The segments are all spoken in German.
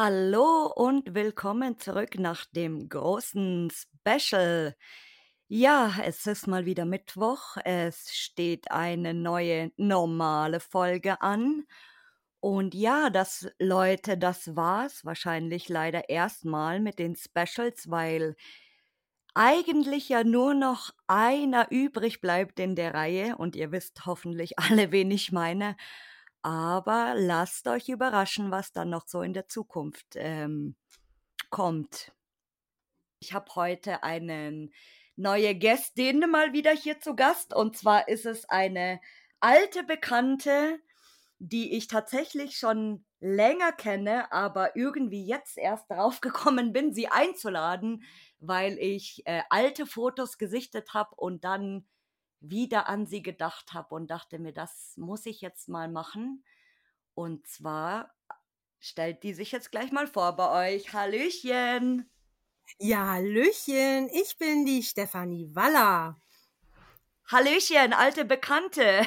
Hallo und willkommen zurück nach dem großen Special. Ja, es ist mal wieder Mittwoch. Es steht eine neue normale Folge an. Und ja, das, Leute, das war's wahrscheinlich leider erstmal mit den Specials, weil eigentlich ja nur noch einer übrig bleibt in der Reihe. Und ihr wisst hoffentlich alle, wen ich meine. Aber lasst euch überraschen, was dann noch so in der Zukunft ähm, kommt. Ich habe heute eine neue Gästin mal wieder hier zu Gast. Und zwar ist es eine alte Bekannte, die ich tatsächlich schon länger kenne, aber irgendwie jetzt erst darauf gekommen bin, sie einzuladen, weil ich äh, alte Fotos gesichtet habe und dann wieder an sie gedacht habe und dachte mir, das muss ich jetzt mal machen. Und zwar stellt die sich jetzt gleich mal vor bei euch. Hallöchen. Ja, Hallöchen. Ich bin die Stefanie Waller. Hallöchen, alte Bekannte.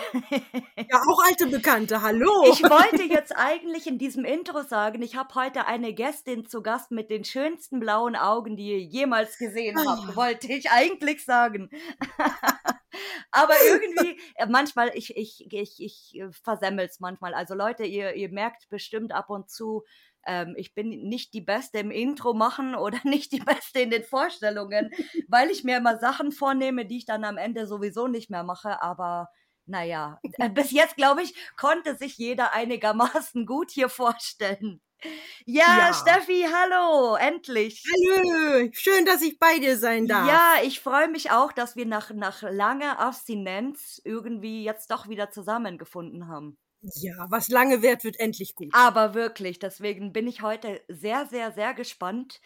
Ja, auch alte Bekannte, hallo. Ich wollte jetzt eigentlich in diesem Intro sagen, ich habe heute eine Gästin zu Gast mit den schönsten blauen Augen, die ihr jemals gesehen habt, Ah. wollte ich eigentlich sagen. Aber irgendwie, äh, manchmal, ich, ich, ich, ich äh, versemmel's manchmal. Also Leute, ihr, ihr merkt bestimmt ab und zu, ähm, ich bin nicht die Beste im Intro machen oder nicht die Beste in den Vorstellungen, weil ich mir immer Sachen vornehme, die ich dann am Ende sowieso nicht mehr mache. Aber naja, äh, bis jetzt, glaube ich, konnte sich jeder einigermaßen gut hier vorstellen. Ja, Ja. Steffi, hallo, endlich. Hallo, schön, dass ich bei dir sein darf. Ja, ich freue mich auch, dass wir nach, nach langer Abstinenz irgendwie jetzt doch wieder zusammengefunden haben. Ja, was lange währt, wird endlich gut. Aber wirklich, deswegen bin ich heute sehr, sehr, sehr gespannt,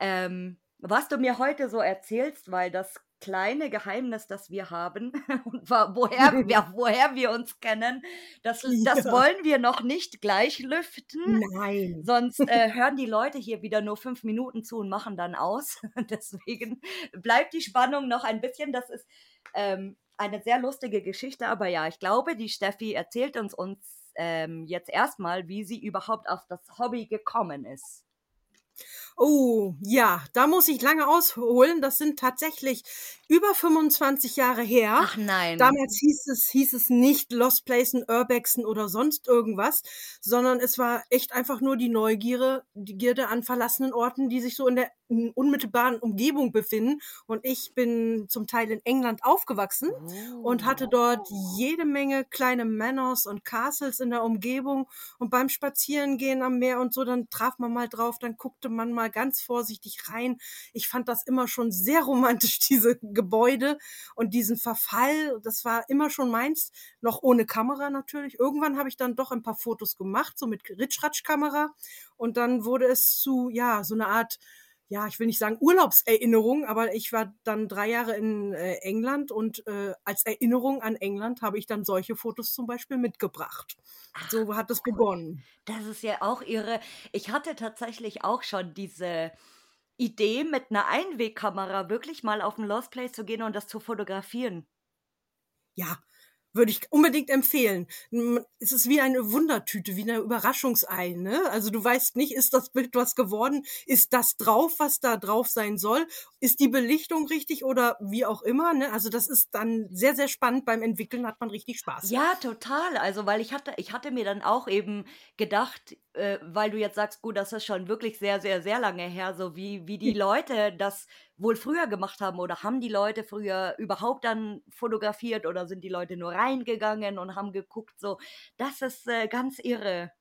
ähm, was du mir heute so erzählst, weil das kleine Geheimnis, das wir haben und woher, wir, woher wir uns kennen, das, das Ja. wollen wir noch nicht gleich lüften. Nein. Sonst äh, hören die Leute hier wieder nur fünf Minuten zu und machen dann aus. Deswegen bleibt die Spannung noch ein bisschen. Das ist ähm, eine sehr lustige Geschichte, aber ja, ich glaube, die Steffi erzählt uns uns ähm, jetzt erstmal, wie sie überhaupt auf das Hobby gekommen ist. Oh, ja, da muss ich lange ausholen. Das sind tatsächlich über 25 Jahre her. Ach nein. Damals hieß es, hieß es nicht Lost Placen, Urbexen oder sonst irgendwas, sondern es war echt einfach nur die Neugierde, die Gierde an verlassenen Orten, die sich so in der unmittelbaren Umgebung befinden. Und ich bin zum Teil in England aufgewachsen und hatte dort jede Menge kleine Manors und Castles in der Umgebung. Und beim Spazierengehen am Meer und so, dann traf man mal drauf, dann guckte man mal ganz vorsichtig rein. Ich fand das immer schon sehr romantisch, diese Gebäude und diesen Verfall. Das war immer schon meins, noch ohne Kamera natürlich. Irgendwann habe ich dann doch ein paar Fotos gemacht, so mit Ritschratsch-Kamera. Und dann wurde es zu, ja, so eine Art ja, ich will nicht sagen Urlaubserinnerung, aber ich war dann drei Jahre in äh, England und äh, als Erinnerung an England habe ich dann solche Fotos zum Beispiel mitgebracht. Ach, So hat es cool. begonnen. Das ist ja auch irre. Ich hatte tatsächlich auch schon diese Idee, mit einer Einwegkamera wirklich mal auf den Lost Place zu gehen und das zu fotografieren. Ja, würde ich unbedingt empfehlen. Es ist wie eine Wundertüte, wie eine Überraschungsei. Ne? Also du weißt nicht, ist das Bild was geworden? Ist das drauf, was da drauf sein soll? Ist die Belichtung richtig oder wie auch immer? Ne? Also das ist dann sehr, sehr spannend. Beim Entwickeln hat man richtig Spaß. Ja, total. Also, weil ich hatte, ich hatte mir dann auch eben gedacht, äh, weil du jetzt sagst, gut, das ist schon wirklich sehr, sehr, sehr lange her, so wie, wie die Leute das wohl früher gemacht haben oder haben die Leute früher überhaupt dann fotografiert oder sind die Leute nur reingegangen und haben geguckt, so, das ist äh, ganz irre.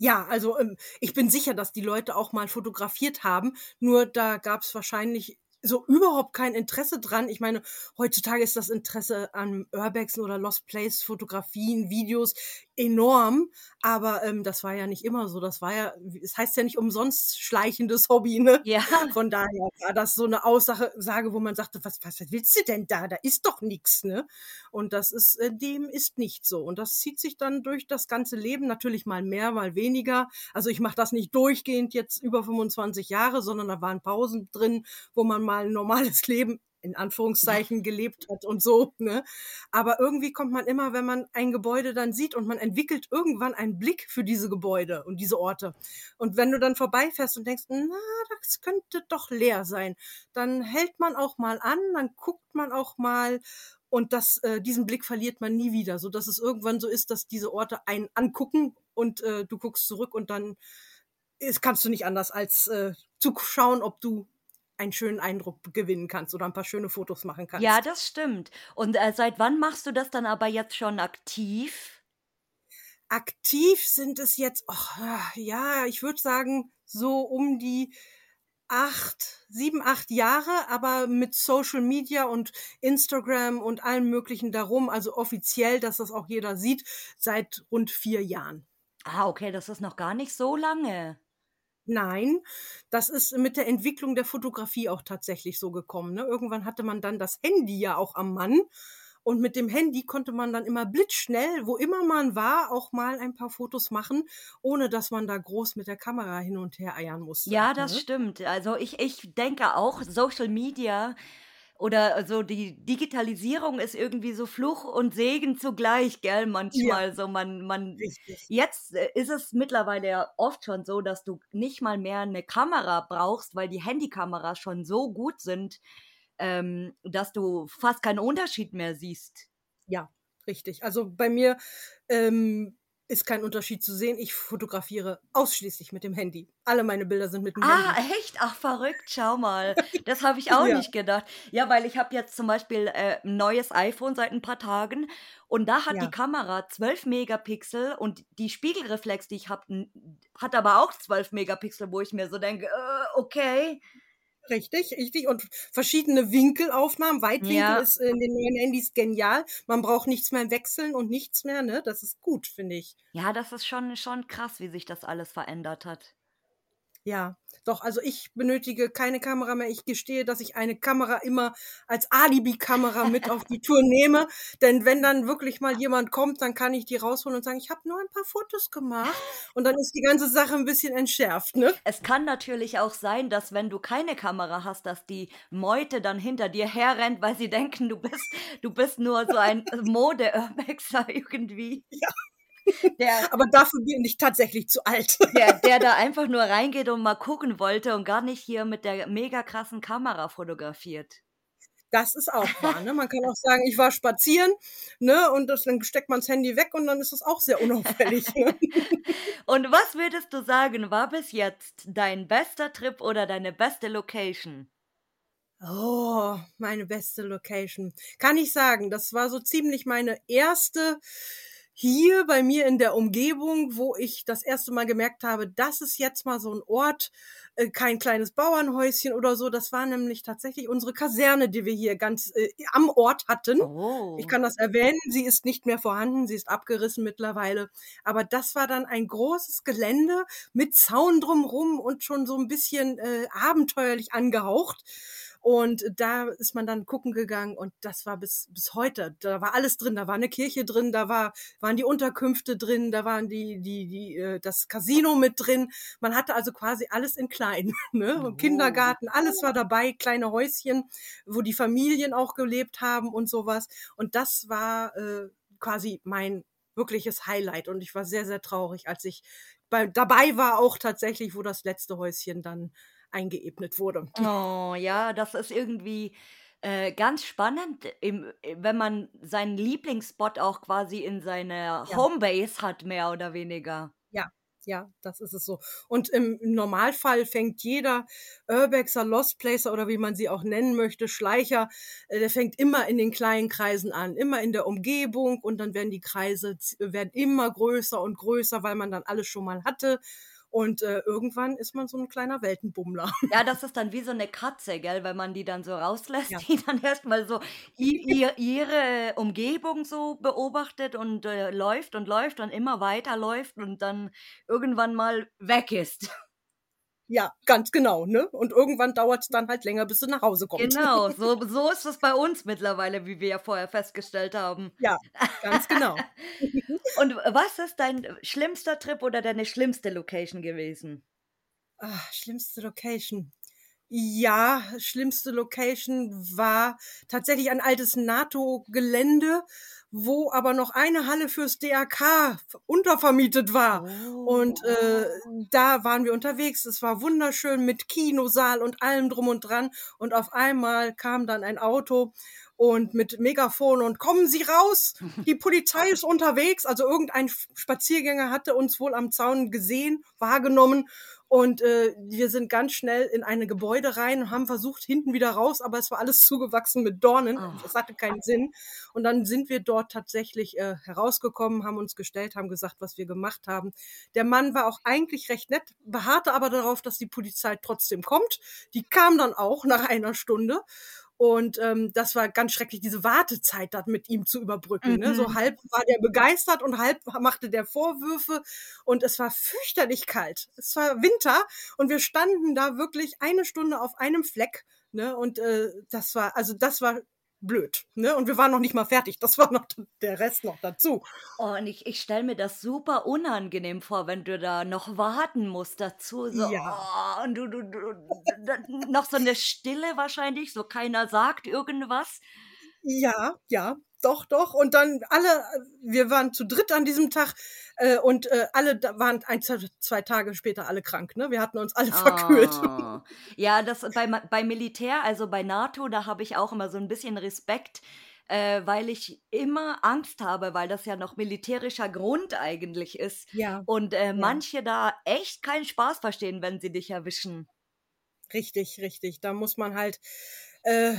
Ja, also ähm, ich bin sicher, dass die Leute auch mal fotografiert haben. Nur da gab es wahrscheinlich so überhaupt kein Interesse dran. Ich meine, heutzutage ist das Interesse an Urbexen oder Lost Place Fotografien, Videos enorm, aber ähm, das war ja nicht immer so. Das war ja, es das heißt ja nicht umsonst schleichendes Hobby, ne? Ja. Von daher war das so eine Aussage, sage, wo man sagte, was, was willst du denn da? Da ist doch nichts, ne? Und das ist, äh, dem ist nicht so. Und das zieht sich dann durch das ganze Leben, natürlich mal mehr, mal weniger. Also ich mache das nicht durchgehend jetzt über 25 Jahre, sondern da waren Pausen drin, wo man mal ein normales Leben in Anführungszeichen gelebt hat und so. Ne? Aber irgendwie kommt man immer, wenn man ein Gebäude dann sieht und man entwickelt irgendwann einen Blick für diese Gebäude und diese Orte. Und wenn du dann vorbeifährst und denkst, na, das könnte doch leer sein, dann hält man auch mal an, dann guckt man auch mal und das, äh, diesen Blick verliert man nie wieder, so dass es irgendwann so ist, dass diese Orte einen angucken und äh, du guckst zurück und dann ist, kannst du nicht anders als äh, zu schauen, ob du einen schönen Eindruck gewinnen kannst oder ein paar schöne Fotos machen kannst. Ja, das stimmt. Und äh, seit wann machst du das dann aber jetzt schon aktiv? Aktiv sind es jetzt, oh, ja, ich würde sagen, so um die acht, sieben, acht Jahre, aber mit Social Media und Instagram und allem Möglichen darum, also offiziell, dass das auch jeder sieht, seit rund vier Jahren. Ah, okay, das ist noch gar nicht so lange. Nein, das ist mit der Entwicklung der Fotografie auch tatsächlich so gekommen. Ne? Irgendwann hatte man dann das Handy ja auch am Mann. Und mit dem Handy konnte man dann immer blitzschnell, wo immer man war, auch mal ein paar Fotos machen, ohne dass man da groß mit der Kamera hin und her eiern musste. Ja, das ne? stimmt. Also ich, ich denke auch, Social Media oder so die Digitalisierung ist irgendwie so Fluch und Segen zugleich, gell, manchmal. Ja. So man, man, Richtig. jetzt äh, ist es mittlerweile ja oft schon so, dass du nicht mal mehr eine Kamera brauchst, weil die Handykameras schon so gut sind, ähm, dass du fast keinen Unterschied mehr siehst. Ja, richtig. Also bei mir ähm, ist kein Unterschied zu sehen. Ich fotografiere ausschließlich mit dem Handy. Alle meine Bilder sind mit dem ah, Handy. Ah, echt? Ach, verrückt. Schau mal. Das habe ich auch ja. nicht gedacht. Ja, weil ich habe jetzt zum Beispiel äh, ein neues iPhone seit ein paar Tagen und da hat ja. die Kamera 12 Megapixel und die Spiegelreflex, die ich habe, hat aber auch 12 Megapixel, wo ich mir so denke, äh, okay. Richtig, richtig. Und verschiedene Winkelaufnahmen. Weitwinkel ja. ist in den neuen Handys genial. Man braucht nichts mehr wechseln und nichts mehr, ne? Das ist gut, finde ich. Ja, das ist schon, schon krass, wie sich das alles verändert hat. Ja, doch, also ich benötige keine Kamera mehr. Ich gestehe, dass ich eine Kamera immer als Alibi-Kamera mit auf die Tour nehme. Denn wenn dann wirklich mal jemand kommt, dann kann ich die rausholen und sagen, ich habe nur ein paar Fotos gemacht. Und dann ist die ganze Sache ein bisschen entschärft, ne? Es kann natürlich auch sein, dass wenn du keine Kamera hast, dass die Meute dann hinter dir herrennt, weil sie denken, du bist, du bist nur so ein Mode-Urbexer irgendwie. Ja. Der, Aber dafür bin ich tatsächlich zu alt. Der, der da einfach nur reingeht und mal gucken wollte und gar nicht hier mit der mega krassen Kamera fotografiert. Das ist auch wahr. Ne? Man kann auch sagen, ich war spazieren, ne, und das, dann steckt man das Handy weg und dann ist das auch sehr unauffällig. Ne? und was würdest du sagen, war bis jetzt dein bester Trip oder deine beste Location? Oh, meine beste Location. Kann ich sagen, das war so ziemlich meine erste hier bei mir in der Umgebung, wo ich das erste Mal gemerkt habe, das ist jetzt mal so ein Ort, äh, kein kleines Bauernhäuschen oder so. Das war nämlich tatsächlich unsere Kaserne, die wir hier ganz äh, am Ort hatten. Oh. Ich kann das erwähnen. Sie ist nicht mehr vorhanden. Sie ist abgerissen mittlerweile. Aber das war dann ein großes Gelände mit Zaun drumrum und schon so ein bisschen äh, abenteuerlich angehaucht. Und da ist man dann gucken gegangen und das war bis, bis heute. Da war alles drin. Da war eine Kirche drin, da war, waren die Unterkünfte drin, da waren die, die, die, äh, das Casino mit drin. Man hatte also quasi alles in klein. Ne? Oh. Kindergarten, alles war dabei, kleine Häuschen, wo die Familien auch gelebt haben und sowas. Und das war äh, quasi mein wirkliches Highlight. Und ich war sehr, sehr traurig, als ich bei, dabei war, auch tatsächlich, wo das letzte Häuschen dann eingeebnet wurde. Oh ja, das ist irgendwie äh, ganz spannend, im, äh, wenn man seinen Lieblingsspot auch quasi in seiner ja. Homebase hat, mehr oder weniger. Ja, ja, das ist es so. Und im Normalfall fängt jeder Urbexer, Lost Placer oder wie man sie auch nennen möchte, Schleicher, äh, der fängt immer in den kleinen Kreisen an, immer in der Umgebung und dann werden die Kreise werden immer größer und größer, weil man dann alles schon mal hatte Und äh, irgendwann ist man so ein kleiner Weltenbummler. Ja, das ist dann wie so eine Katze, gell, wenn man die dann so rauslässt, ja. die dann erstmal so ihr, ihre Umgebung so beobachtet und äh, läuft und läuft und immer weiter läuft und dann irgendwann mal weg ist. Ja, ganz genau, ne? Und irgendwann dauert es dann halt länger, bis sie nach Hause kommt. Genau, so, so ist es bei uns mittlerweile, wie wir ja vorher festgestellt haben. Ja, ganz genau. Und was ist dein schlimmster Trip oder deine schlimmste Location gewesen? Ach, schlimmste Location. Ja, schlimmste Location war tatsächlich ein altes NATO-Gelände, wo aber noch eine Halle fürs DRK untervermietet war. Oh. Und äh, da waren wir unterwegs. Es war wunderschön mit Kinosaal und allem drum und dran. Und auf einmal kam dann ein Auto und mit Megafon und kommen Sie raus, die Polizei ist unterwegs. Also irgendein Spaziergänger hatte uns wohl am Zaun gesehen, wahrgenommen und äh, wir sind ganz schnell in eine Gebäude rein und haben versucht, hinten wieder raus, aber es war alles zugewachsen mit Dornen. Oh. Das hatte keinen Sinn. Und dann sind wir dort tatsächlich äh, herausgekommen, haben uns gestellt, haben gesagt, was wir gemacht haben. Der Mann war auch eigentlich recht nett, beharrte aber darauf, dass die Polizei trotzdem kommt. Die kam dann auch nach einer Stunde. Und ähm, das war ganz schrecklich, diese Wartezeit da mit ihm zu überbrücken. Mhm. Ne? So mhm. halb war der begeistert und halb machte der Vorwürfe. Und es war fürchterlich kalt. Es war Winter und wir standen da wirklich eine Stunde auf einem Fleck. Ne? Und äh, das war, also das war blöd. Ne? Und wir waren noch nicht mal fertig. Das war noch der Rest noch dazu. Oh, und ich, ich stelle mir das super unangenehm vor, wenn du da noch warten musst dazu. So, ja. Oh, und du, du, du, noch so eine Stille wahrscheinlich, so keiner sagt irgendwas. Ja, ja, doch, doch. Und dann alle, wir waren zu dritt an diesem Tag äh, und äh, alle waren ein, zwei Tage später alle krank. Ne? Wir hatten uns alle oh. verkühlt. Ja, das bei, bei Militär, also bei NATO, da habe ich auch immer so ein bisschen Respekt. Äh, weil ich immer Angst habe, weil das ja noch militärischer Grund eigentlich ist. Ja. Und äh, ja. manche da echt keinen Spaß verstehen, wenn sie dich erwischen. Richtig, richtig. Da muss man halt äh,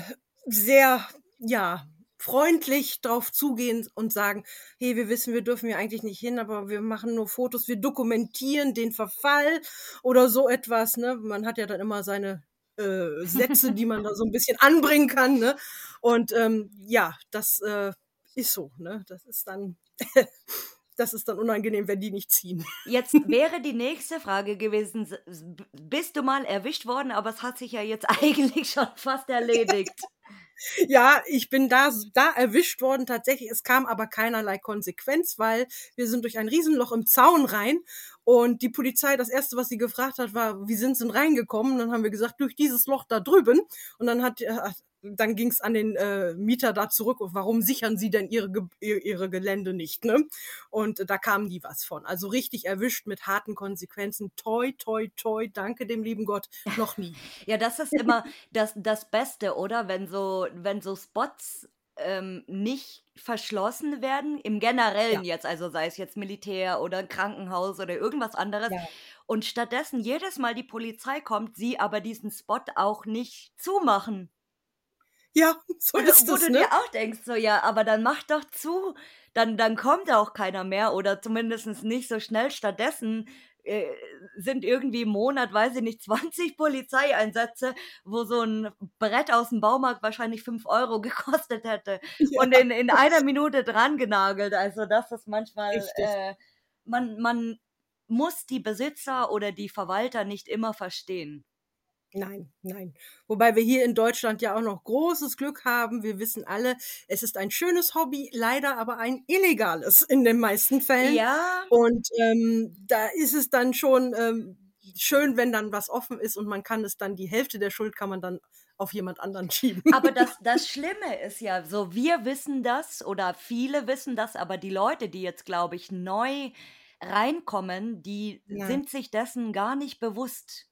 sehr, ja, freundlich drauf zugehen und sagen, hey, wir wissen, wir dürfen hier eigentlich nicht hin, aber wir machen nur Fotos, wir dokumentieren den Verfall oder so etwas. Ne? Man hat ja dann immer seine äh, Sätze, die man da so ein bisschen anbringen kann. Ne? Und ähm, ja, das äh, ist so. Ne? Das ist dann. das ist dann unangenehm, wenn die nicht ziehen. Jetzt wäre die nächste Frage gewesen, bist du mal erwischt worden, aber es hat sich ja jetzt eigentlich schon fast erledigt. Ja, ich bin da, da erwischt worden tatsächlich. Es kam aber keinerlei Konsequenz, weil wir sind durch ein Riesenloch im Zaun rein und die Polizei, das erste, was sie gefragt hat, war, wie sind sie denn reingekommen? Und dann haben wir gesagt, durch dieses Loch da drüben. Und dann hat, äh, dann ging es an den äh, Mieter da zurück, warum sichern sie denn ihre, ihre Gelände nicht, ne? Und da kamen die was von. Also richtig erwischt mit harten Konsequenzen. Toi, toi, toi, danke dem lieben Gott, noch nie. ja, das ist immer das, das Beste, oder? Wenn so, wenn so Spots ähm, nicht verschlossen werden, im Generellen ja. jetzt, also sei es jetzt Militär oder Krankenhaus oder irgendwas anderes. Ja. Und stattdessen jedes Mal die Polizei kommt, sie aber diesen Spot auch nicht zumachen. Ja, so ist Wo es, du ne? dir auch denkst, so ja, aber dann mach doch zu. Dann, dann kommt auch keiner mehr oder zumindest nicht so schnell. Stattdessen äh, sind irgendwie im Monat, weiß ich nicht, 20 Polizeieinsätze, wo so ein Brett aus dem Baumarkt wahrscheinlich 5 Euro gekostet hätte ja. und in, in einer Minute dran genagelt. Also das ist manchmal, äh, man, man muss die Besitzer oder die Verwalter nicht immer verstehen. Nein, nein. Wobei wir hier in Deutschland ja auch noch großes Glück haben. Wir wissen alle, es ist ein schönes Hobby, leider aber ein illegales in den meisten Fällen. Ja. Und ähm, da ist es dann schon ähm, schön, wenn dann was offen ist und man kann es dann, die Hälfte der Schuld kann man dann auf jemand anderen schieben. Aber das, das Schlimme ist ja so, wir wissen das oder viele wissen das, aber die Leute, die jetzt, glaube ich, neu reinkommen, die ja. sind sich dessen gar nicht bewusst.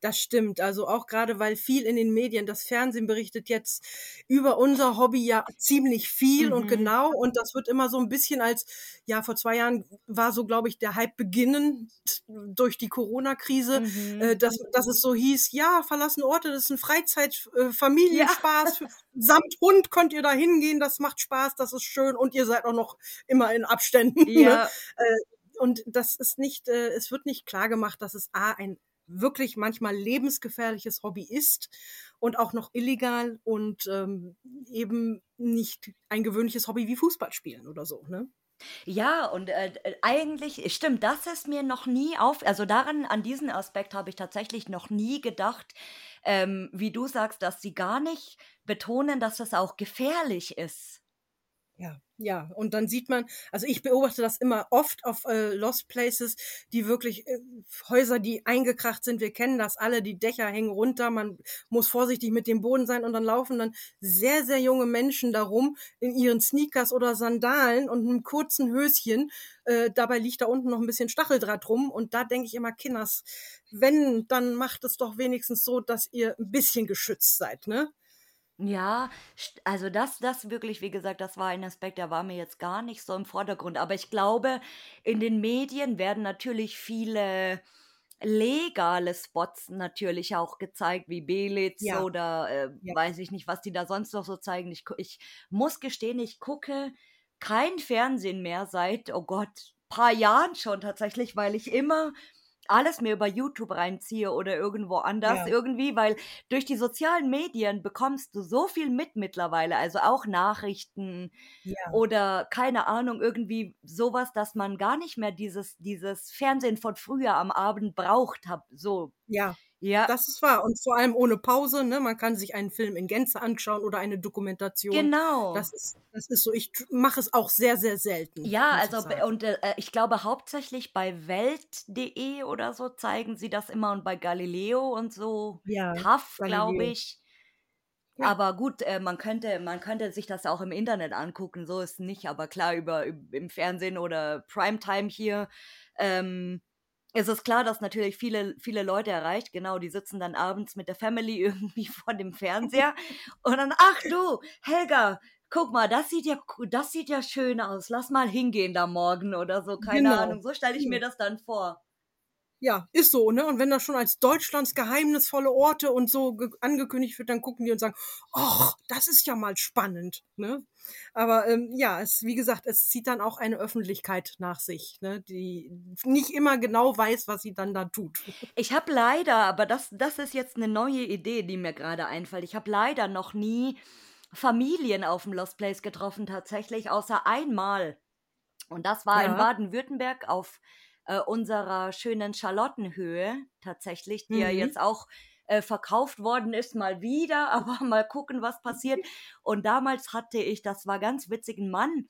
Das stimmt. Also auch gerade, weil viel in den Medien, das Fernsehen berichtet jetzt über unser Hobby ja ziemlich viel mhm. und genau. Und das wird immer so ein bisschen als, ja, vor zwei Jahren war so, glaube ich, der Hype beginnend durch die Corona-Krise, mhm. äh, dass, dass es so hieß, ja, verlassene Orte, das ist ein Freizeit, äh, Familienspaß, ja. samt Hund könnt ihr da hingehen, das macht Spaß, das ist schön und ihr seid auch noch immer in Abständen. Ne? Ja. Ne? Äh, und das ist nicht, äh, es wird nicht klar gemacht, dass es A, ein wirklich manchmal lebensgefährliches Hobby ist und auch noch illegal und ähm, eben nicht ein gewöhnliches Hobby wie Fußball spielen oder so, ne? Ja, und äh, eigentlich, stimmt, das ist mir noch nie auf, also daran, an diesen Aspekt habe ich tatsächlich noch nie gedacht, ähm, wie du sagst, dass sie gar nicht betonen, dass das auch gefährlich ist. Ja, ja. Und dann sieht man, also ich beobachte das immer oft auf äh, Lost Places, die wirklich äh, Häuser, die eingekracht sind. Wir kennen das alle, die Dächer hängen runter, man muss vorsichtig mit dem Boden sein und dann laufen dann sehr, sehr junge Menschen darum in ihren Sneakers oder Sandalen und einem kurzen Höschen. Äh, dabei liegt da unten noch ein bisschen Stacheldraht rum und da denke ich immer, Kinders, wenn, dann macht es doch wenigstens so, dass ihr ein bisschen geschützt seid, ne? Ja, also das das wirklich, wie gesagt, das war ein Aspekt, der war mir jetzt gar nicht so im Vordergrund. Aber ich glaube, in den Medien werden natürlich viele legale Spots natürlich auch gezeigt, wie Belitz Ja, oder, äh, ja. weiß ich nicht, was die da sonst noch so zeigen. Ich ich muss gestehen, ich gucke kein Fernsehen mehr seit, oh Gott, paar Jahren schon tatsächlich, weil ich immer alles mir über YouTube reinziehe oder irgendwo anders Ja. irgendwie, weil durch die sozialen Medien bekommst du so viel mit mittlerweile, also auch Nachrichten Ja. oder keine Ahnung, irgendwie sowas, dass man gar nicht mehr dieses dieses Fernsehen von früher am Abend braucht habe, so. Ja, Ja. das ist wahr und vor allem ohne Pause, ne? Man kann sich einen Film in Gänze anschauen oder eine Dokumentation. Genau. Das ist das ist so. Ich mache es auch sehr, sehr selten, Ja, also und, äh, ich glaube hauptsächlich bei Welt.de oder so zeigen sie das immer und bei Galileo und so, Ja, TAF, glaube ich. Ja. Aber gut, äh, man könnte man könnte sich das auch im Internet angucken, so ist nicht, aber klar, über üb im Fernsehen oder Primetime hier, ähm, ist es klar, dass natürlich viele viele Leute erreicht. Genau, die sitzen dann abends mit der Family irgendwie vor dem Fernseher und dann: „Ach du, Helga, guck mal, das sieht ja das sieht ja schön aus. Lass mal hingehen da morgen“ oder so, keine Genau. Ahnung. So stelle ich mir Ja. das dann vor. Ja, ist so, ne? Und wenn das schon als Deutschlands geheimnisvolle Orte und so ge angekündigt wird, dann gucken die und sagen: „Och, das ist ja mal spannend“, ne? Aber, ähm, ja, es wie gesagt, es zieht dann auch eine Öffentlichkeit nach sich, ne, die nicht immer genau weiß, was sie dann da tut. Ich habe leider aber das das ist jetzt 'ne neue Idee, die mir grade einfällt. Ich habe leider noch nie Familien auf'm Lost Place getroffen tatsächlich, außer einmal. Und das war in Ja. Baden-Württemberg auf, äh, unserer schönen Charlottenhöhe tatsächlich, die ja Mhm. jetzt auch, äh, verkauft worden ist, mal wieder, aber mal gucken, was passiert. Und damals hatte ich, das war ganz witzig, 'n Mann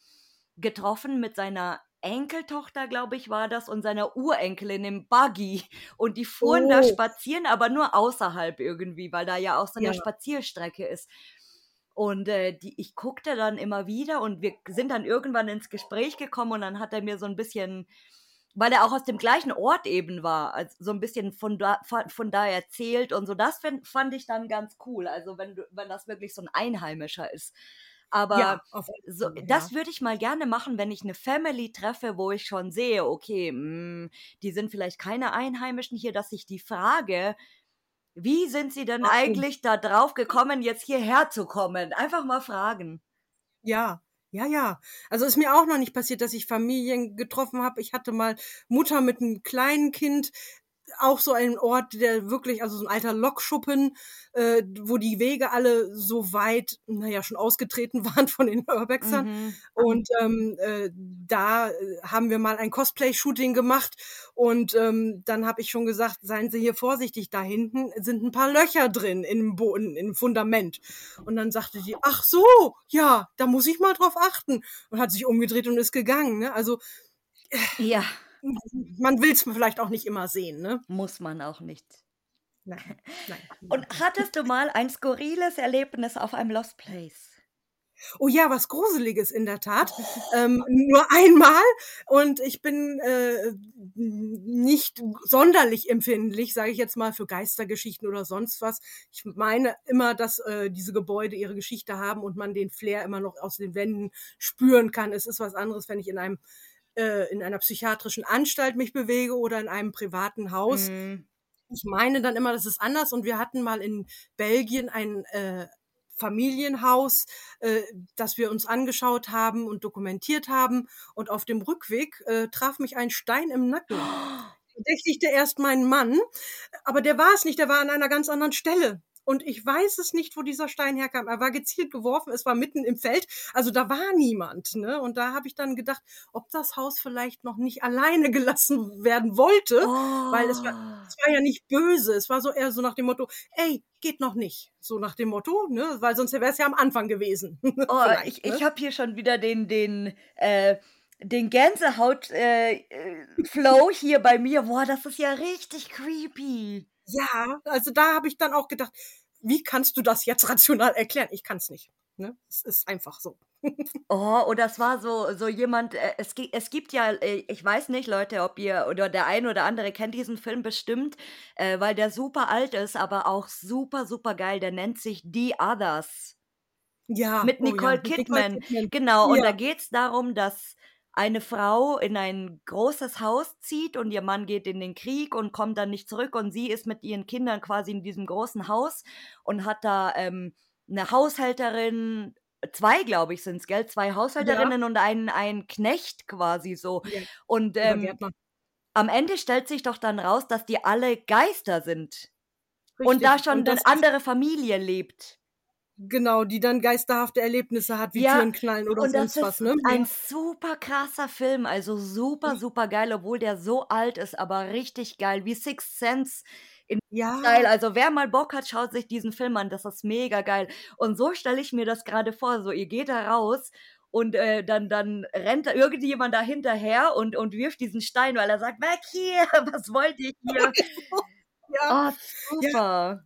getroffen mit seiner Enkeltochter, glaube ich, war das, und seiner Urenkelin im Buggy. Und die fuhren da Oh. spazieren, aber nur außerhalb irgendwie, weil da ja auch so 'ne Ja. Spazierstrecke ist. Und, äh, die ich guckte dann immer wieder und wir sind dann irgendwann ins Gespräch gekommen und dann hat er mir so 'n bisschen weil er auch aus dem gleichen Ort eben war, also so 'n bisschen von da von da erzählt und so. Das find fand ich dann ganz cool, also wenn du wenn das wirklich so 'n Einheimischer ist. Aber Ja, so Fälle, das ja. würde ich mal gerne machen, wenn ich 'ne Family treffe, wo ich schon sehe, okay, hm, die sind vielleicht keine Einheimischen hier, dass ich die frage: „Wie sind sie denn Warum? eigentlich da drauf gekommen, jetzt hierher zu kommen?“ Einfach mal fragen. Ja, ja, ja. Also, ist mir auch noch nicht passiert, dass ich Familien getroffen habe. Ich hatte mal Mutter mit 'nem kleinen Kind, auch so ein Ort, der wirklich also, so 'n alter Lokschuppen, äh, wo die Wege alle so weit, na ja, schon ausgetreten waren von den Urbexern. Mhm. Und, ähm, äh, da, äh, haben wir mal ein Cosplay-Shooting gemacht und, ähm, dann habe ich schon gesagt: „Seien Sie hier vorsichtig, da hinten sind 'n paar Löcher drin im Boden im Fundament.“ Und dann sagte die: „Ach so, ja, da muss ich mal drauf achten.“ Und hat sich umgedreht und ist gegangen, ne? Also Ja. Man will's vielleicht auch nicht immer sehen, ne? Muss man auch nicht. Nein, nein. Und hattest du mal ein skurriles Erlebnis auf einem Lost Place? Oh ja, was Gruseliges in der Tat. Ähm, nur einmal und ich bin, äh, nicht sonderlich empfindlich, sage ich jetzt mal, für Geistergeschichten oder sonst was. Ich meine immer, dass, äh, diese Gebäude ihre Geschichte haben und man den Flair immer noch aus den Wänden spüren kann. Es ist was anderes, wenn ich in einem äh, in einer psychiatrischen Anstalt mich bewege oder in einem privaten Haus. Mhm. Ich meine dann immer, das ist anders und wir hatten mal in Belgien ein, äh, Familienhaus, äh, das wir uns angeschaut haben und dokumentiert haben. Und auf dem Rückweg äh, traf mich ein Stein im Nacken. Verdächtigte erst meinen Mann, aber der war es nicht, der war an einer ganz anderen Stelle. Und ich weiß es nicht, wo dieser Stein herkam. Er war gezielt geworfen, es war mitten im Feld, also da war niemand. Ne? Und da habe ich dann gedacht, ob das Haus vielleicht noch nicht alleine gelassen werden wollte, oh. weil es war, es war ja nicht böse. Es war so eher so nach dem Motto, ey, geht noch nicht. So nach dem Motto, ne? weil sonst wäre es ja am Anfang gewesen. Oh, ich, ne? ich habe hier schon wieder den, den, äh, den Gänsehaut-Flow äh, hier bei mir. Boah, das ist ja richtig creepy. Ja, also da habe ich dann auch gedacht, wie kannst du das jetzt rational erklären? Ich kann es nicht. Ne? Es ist einfach so. oh, und das war so, so jemand, äh, es, es gibt ja, äh, ich weiß nicht, Leute, ob ihr oder der eine oder andere kennt diesen Film bestimmt, äh, weil der super alt ist, aber auch super, super geil. Der nennt sich The Others. Ja. Mit Nicole, oh ja, Kidman. Nicole Kidman. Genau, und ja. da geht es darum, dass eine Frau in ein großes Haus zieht und ihr Mann geht in den Krieg und kommt dann nicht zurück und sie ist mit ihren Kindern quasi in diesem großen Haus und hat da ähm, eine Haushälterin, zwei, glaube ich, sind es, gell? Zwei Haushälterinnen ja. und einen, einen Knecht quasi so. Ja. Und ähm, am Ende stellt sich doch dann raus, dass die alle Geister sind. Richtig. Und da schon eine andere Familie lebt. Genau, die dann geisterhafte Erlebnisse hat, wie ja, Türen knallen oder sonst was, ne? Ein super krasser Film, also super, super geil, obwohl der so alt ist, aber richtig geil, wie Sixth Sense in ja. Style. Also wer mal Bock hat, schaut sich diesen Film an, das ist mega geil. Und so stelle ich mir das gerade vor, so ihr geht da raus und äh, dann, dann rennt da irgendjemand da hinterher und, und wirft diesen Stein, weil er sagt, weg hier, was wollt ihr hier? ja. Oh, super. Ja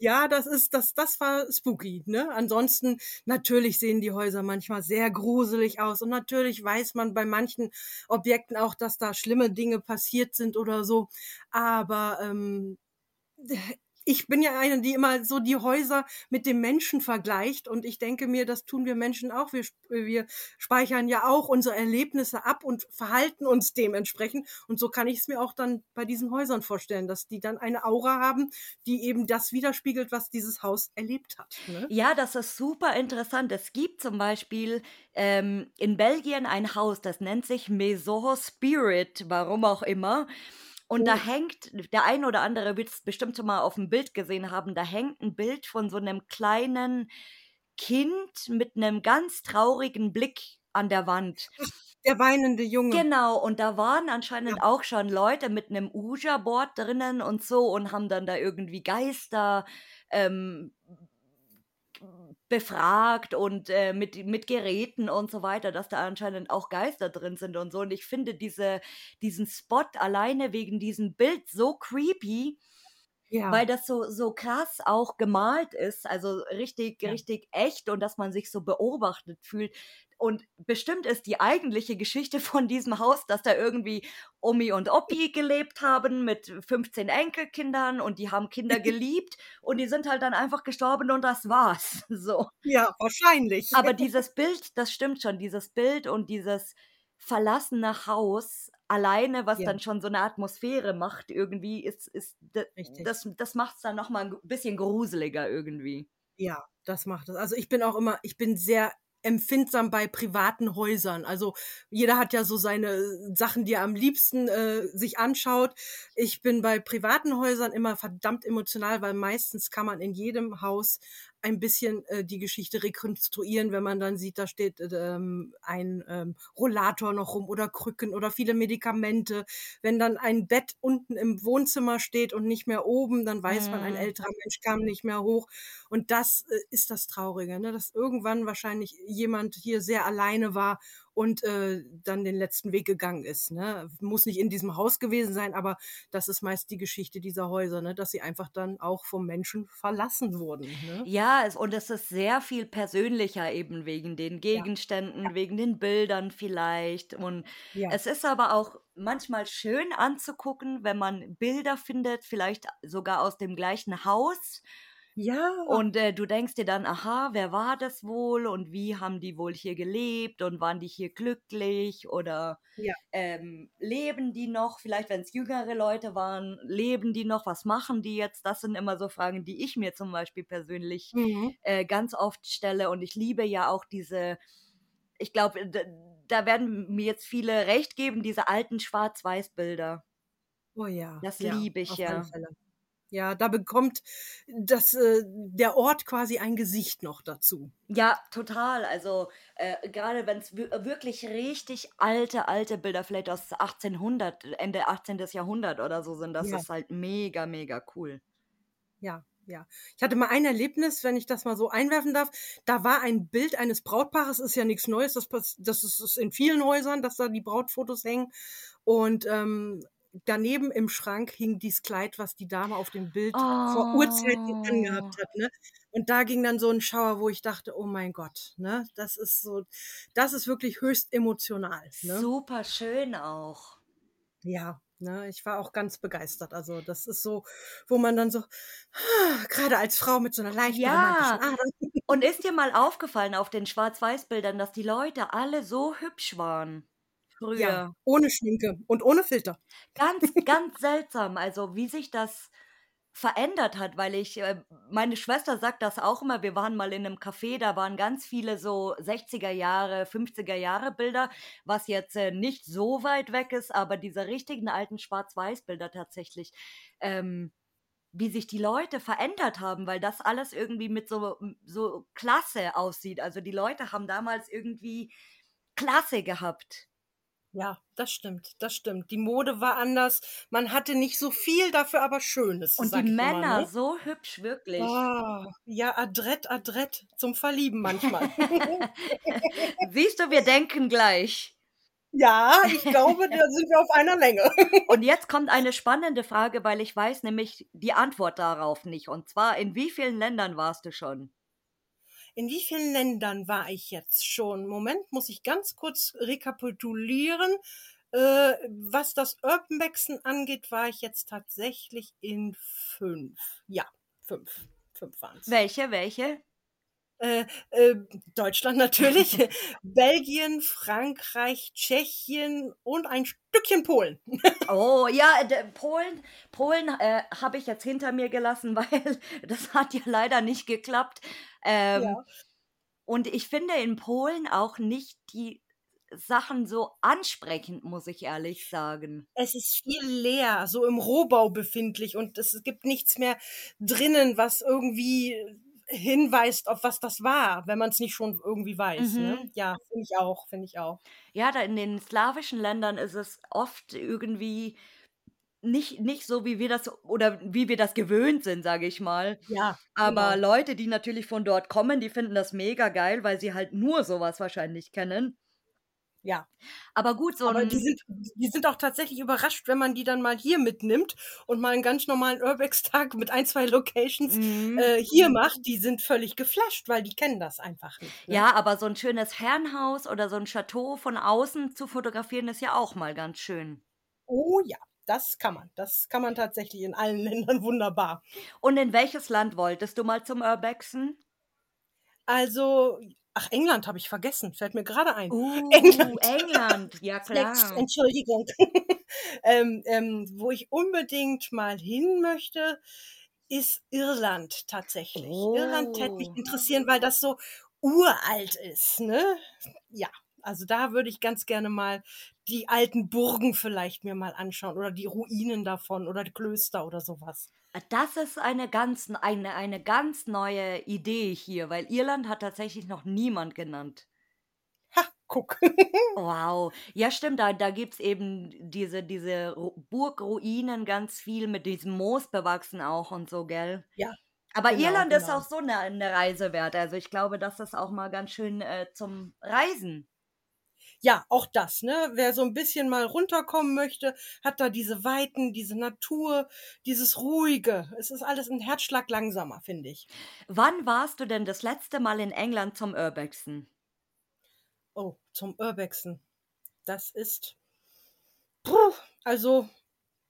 ja, das ist, das, das war spooky, ne? Ansonsten, natürlich sehen die Häuser manchmal sehr gruselig aus und natürlich weiß man bei manchen Objekten auch, dass da schlimme Dinge passiert sind oder so. Aber ähm, ich bin ja eine, die immer so die Häuser mit dem Menschen vergleicht und ich denke mir, das tun wir Menschen auch. Wir, wir speichern ja auch unsere Erlebnisse ab und verhalten uns dementsprechend und so kann ich es mir auch dann bei diesen Häusern vorstellen, dass die dann eine Aura haben, die eben das widerspiegelt, was dieses Haus erlebt hat. Ne? Ja, das ist super interessant. Es gibt zum Beispiel ähm, in Belgien ein Haus, das nennt sich Maison Spirit, warum auch immer. Und da hängt, der ein oder andere wird es bestimmt schon mal auf dem Bild gesehen haben, da hängt ein Bild von so einem kleinen Kind mit einem ganz traurigen Blick an der Wand. Der weinende Junge. Genau, und da waren anscheinend ja. auch schon Leute mit einem Ouija-Board drinnen und so und haben dann da irgendwie Geister ähm, befragt und äh, mit, mit Geräten und so weiter, dass da anscheinend auch Geister drin sind und so. Und ich finde diese, diesen Spot alleine wegen diesem Bild so creepy, ja. weil das so, so krass auch gemalt ist, also richtig, ja. richtig echt und dass man sich so beobachtet fühlt. Und bestimmt ist die eigentliche Geschichte von diesem Haus, dass da irgendwie Omi und Oppi gelebt haben mit 15 Enkelkindern und die haben Kinder geliebt und die sind halt dann einfach gestorben und das war's. So. Ja, wahrscheinlich. Aber dieses Bild, das stimmt schon, dieses Bild und dieses verlassene Haus alleine, was ja. dann schon so eine Atmosphäre macht, irgendwie, ist, ist das, das macht es dann nochmal ein bisschen gruseliger irgendwie. Ja, das macht es. Also ich bin auch immer, ich bin sehr empfindsam bei privaten Häusern. Also jeder hat ja so seine Sachen, die er am liebsten äh, sich anschaut. Ich bin bei privaten Häusern immer verdammt emotional, weil meistens kann man in jedem Haus ein bisschen äh, die Geschichte rekonstruieren, wenn man dann sieht, da steht ähm, ein ähm, Rollator noch rum oder Krücken oder viele Medikamente. Wenn dann ein Bett unten im Wohnzimmer steht und nicht mehr oben, dann weiß mhm. man, ein mhm. älterer Mensch kam nicht mehr hoch. Und das äh, ist das Traurige, ne? dass irgendwann wahrscheinlich jemand hier sehr alleine war und äh, dann den letzten Weg gegangen ist. Ne? Muss nicht in diesem Haus gewesen sein, aber das ist meist die Geschichte dieser Häuser, ne? dass sie einfach dann auch vom Menschen verlassen wurden. Ne? Ja, und es ist sehr viel persönlicher eben wegen den Gegenständen, ja. wegen den Bildern vielleicht. Und ja. es ist aber auch manchmal schön anzugucken, wenn man Bilder findet, vielleicht sogar aus dem gleichen Haus Ja. Und äh, du denkst dir dann, aha, wer war das wohl und wie haben die wohl hier gelebt und waren die hier glücklich oder Ja. ähm, leben die noch? Vielleicht, wenn es jüngere Leute waren, leben die noch? Was machen die jetzt? Das sind immer so Fragen, die ich mir zum Beispiel persönlich Mhm. äh, ganz oft stelle. Und ich liebe ja auch diese, ich glaube, da werden mir jetzt viele recht geben, diese alten Schwarz-Weiß-Bilder. Oh ja. Das ja, liebe ich ja. Ja, da bekommt das, äh, der Ort quasi ein Gesicht noch dazu. Ja, total. Also äh, gerade wenn es wirklich richtig alte, alte Bilder, vielleicht aus 1800, Ende 18. Jahrhundert oder so sind, das Ja. ist halt mega, mega cool. Ja, ja. Ich hatte mal ein Erlebnis, wenn ich das mal so einwerfen darf. Da war ein Bild eines Brautpaares, ist ja nichts Neues, das, das ist ist in vielen Häusern, dass da die Brautfotos hängen. Und ähm, daneben im Schrank hing dieses Kleid, was die Dame auf dem Bild vor Urzeiten Oh. angehabt hat. Ne? Und da ging dann so ein Schauer, wo ich dachte, oh mein Gott, ne? das ist so, das ist wirklich höchst emotional. Ne? Super schön auch. Ja, ne, ich war auch ganz begeistert. Also das ist so, wo man dann so, gerade als Frau mit so einer leichten Ja. Und ist dir mal aufgefallen auf den Schwarz-Weiß-Bildern, dass die Leute alle so hübsch waren früher? Ja, ohne Schminke und ohne Filter. Ganz, ganz seltsam, also wie sich das verändert hat, weil ich, äh, meine Schwester sagt das auch immer, wir waren mal in einem Café, da waren ganz viele so 60er Jahre, 50er Jahre Bilder, was jetzt äh, nicht so weit weg ist, aber diese richtigen alten Schwarz-Weiß-Bilder tatsächlich, ähm, wie sich die Leute verändert haben, weil das alles irgendwie mit so, so Klasse aussieht. Also die Leute haben damals irgendwie Klasse gehabt. Ja, das stimmt, das stimmt. Die Mode war anders. Man hatte nicht so viel, dafür aber Schönes. Und die ich immer, Männer ne? so hübsch, wirklich. Ah, ja, adrett, adrett zum Verlieben manchmal. Siehst du, wir denken gleich. ja, ich glaube, da sind wir auf einer Länge. Und jetzt kommt eine spannende Frage, weil ich weiß nämlich die Antwort darauf nicht. Und zwar, in wie vielen Ländern warst du schon? In wie vielen Ländern war ich jetzt schon? Moment, muss ich ganz kurz rekapitulieren. Äh, was das Urbanwechseln angeht, war ich jetzt tatsächlich in fünf. Ja, fünf. Fünf waren es. Welche, welche? Äh, äh, Deutschland natürlich, Belgien, Frankreich, Tschechien und ein Stückchen Polen. Oh, ja, Polen, Polen äh, habe ich jetzt hinter mir gelassen, weil das hat ja leider nicht geklappt. Ähm, Ja. Und ich finde in Polen auch nicht die Sachen so ansprechend, muss ich ehrlich sagen. Es ist viel leer, so im Rohbau befindlich und es gibt nichts mehr drinnen, was irgendwie hinweist, auf was das war, wenn man es nicht schon irgendwie weiß. Ne? Mhm. Ja, finde ich auch, finde ich auch. Ja, da in den slawischen Ländern ist es oft irgendwie nicht, nicht so, wie wir das oder wie wir das gewöhnt sind, sage ich mal. Ja, Aber genau. Leute, die natürlich von dort kommen, die finden das mega geil, weil sie halt nur sowas wahrscheinlich kennen. Ja. Aber gut, so Aber ein. die sind, die sind auch tatsächlich überrascht, wenn man die dann mal hier mitnimmt und mal einen ganz normalen Urbex-Tag mit ein, zwei Locations Mhm. äh, hier macht. Die sind völlig geflasht, weil die kennen das einfach nicht. Ne? Ja, aber so ein schönes Herrenhaus oder so ein Chateau von außen zu fotografieren, ist ja auch mal ganz schön. Oh ja, das kann man. Das kann man tatsächlich in allen Ländern wunderbar. Und in welches Land wolltest du mal zum Urbexen? Also, ach, England habe ich vergessen, fällt mir gerade ein. Uh, England. England, ja klar. Entschuldigung. ähm, ähm, wo ich unbedingt mal hin möchte, ist Irland tatsächlich. Irland hätte mich Oh. interessieren, weil das so uralt ist, ne? Ja, also da würde ich ganz gerne mal die alten Burgen vielleicht mir mal anschauen oder die Ruinen davon oder die Klöster oder sowas. Das ist eine ganz, eine, eine ganz neue Idee hier, weil Irland hat tatsächlich noch niemand genannt. Ha, guck. Wow. Ja, stimmt, da, da gibt es eben diese, diese Ru- Burgruinen ganz viel mit diesem Moos bewachsen auch und so, gell? Ja, Aber genau, Irland ist genau. auch so eine, eine Reise wert. Also ich glaube, das ist auch mal ganz schön äh, zum Reisen. Ja, auch das, ne? Wer so ein bisschen mal runterkommen möchte, hat da diese Weiten, diese Natur, dieses Ruhige. Es ist alles ein Herzschlag langsamer, finde ich. Wann warst du denn das letzte Mal in England zum Urbexen? Oh, zum Urbexen. Das ist. Puh, also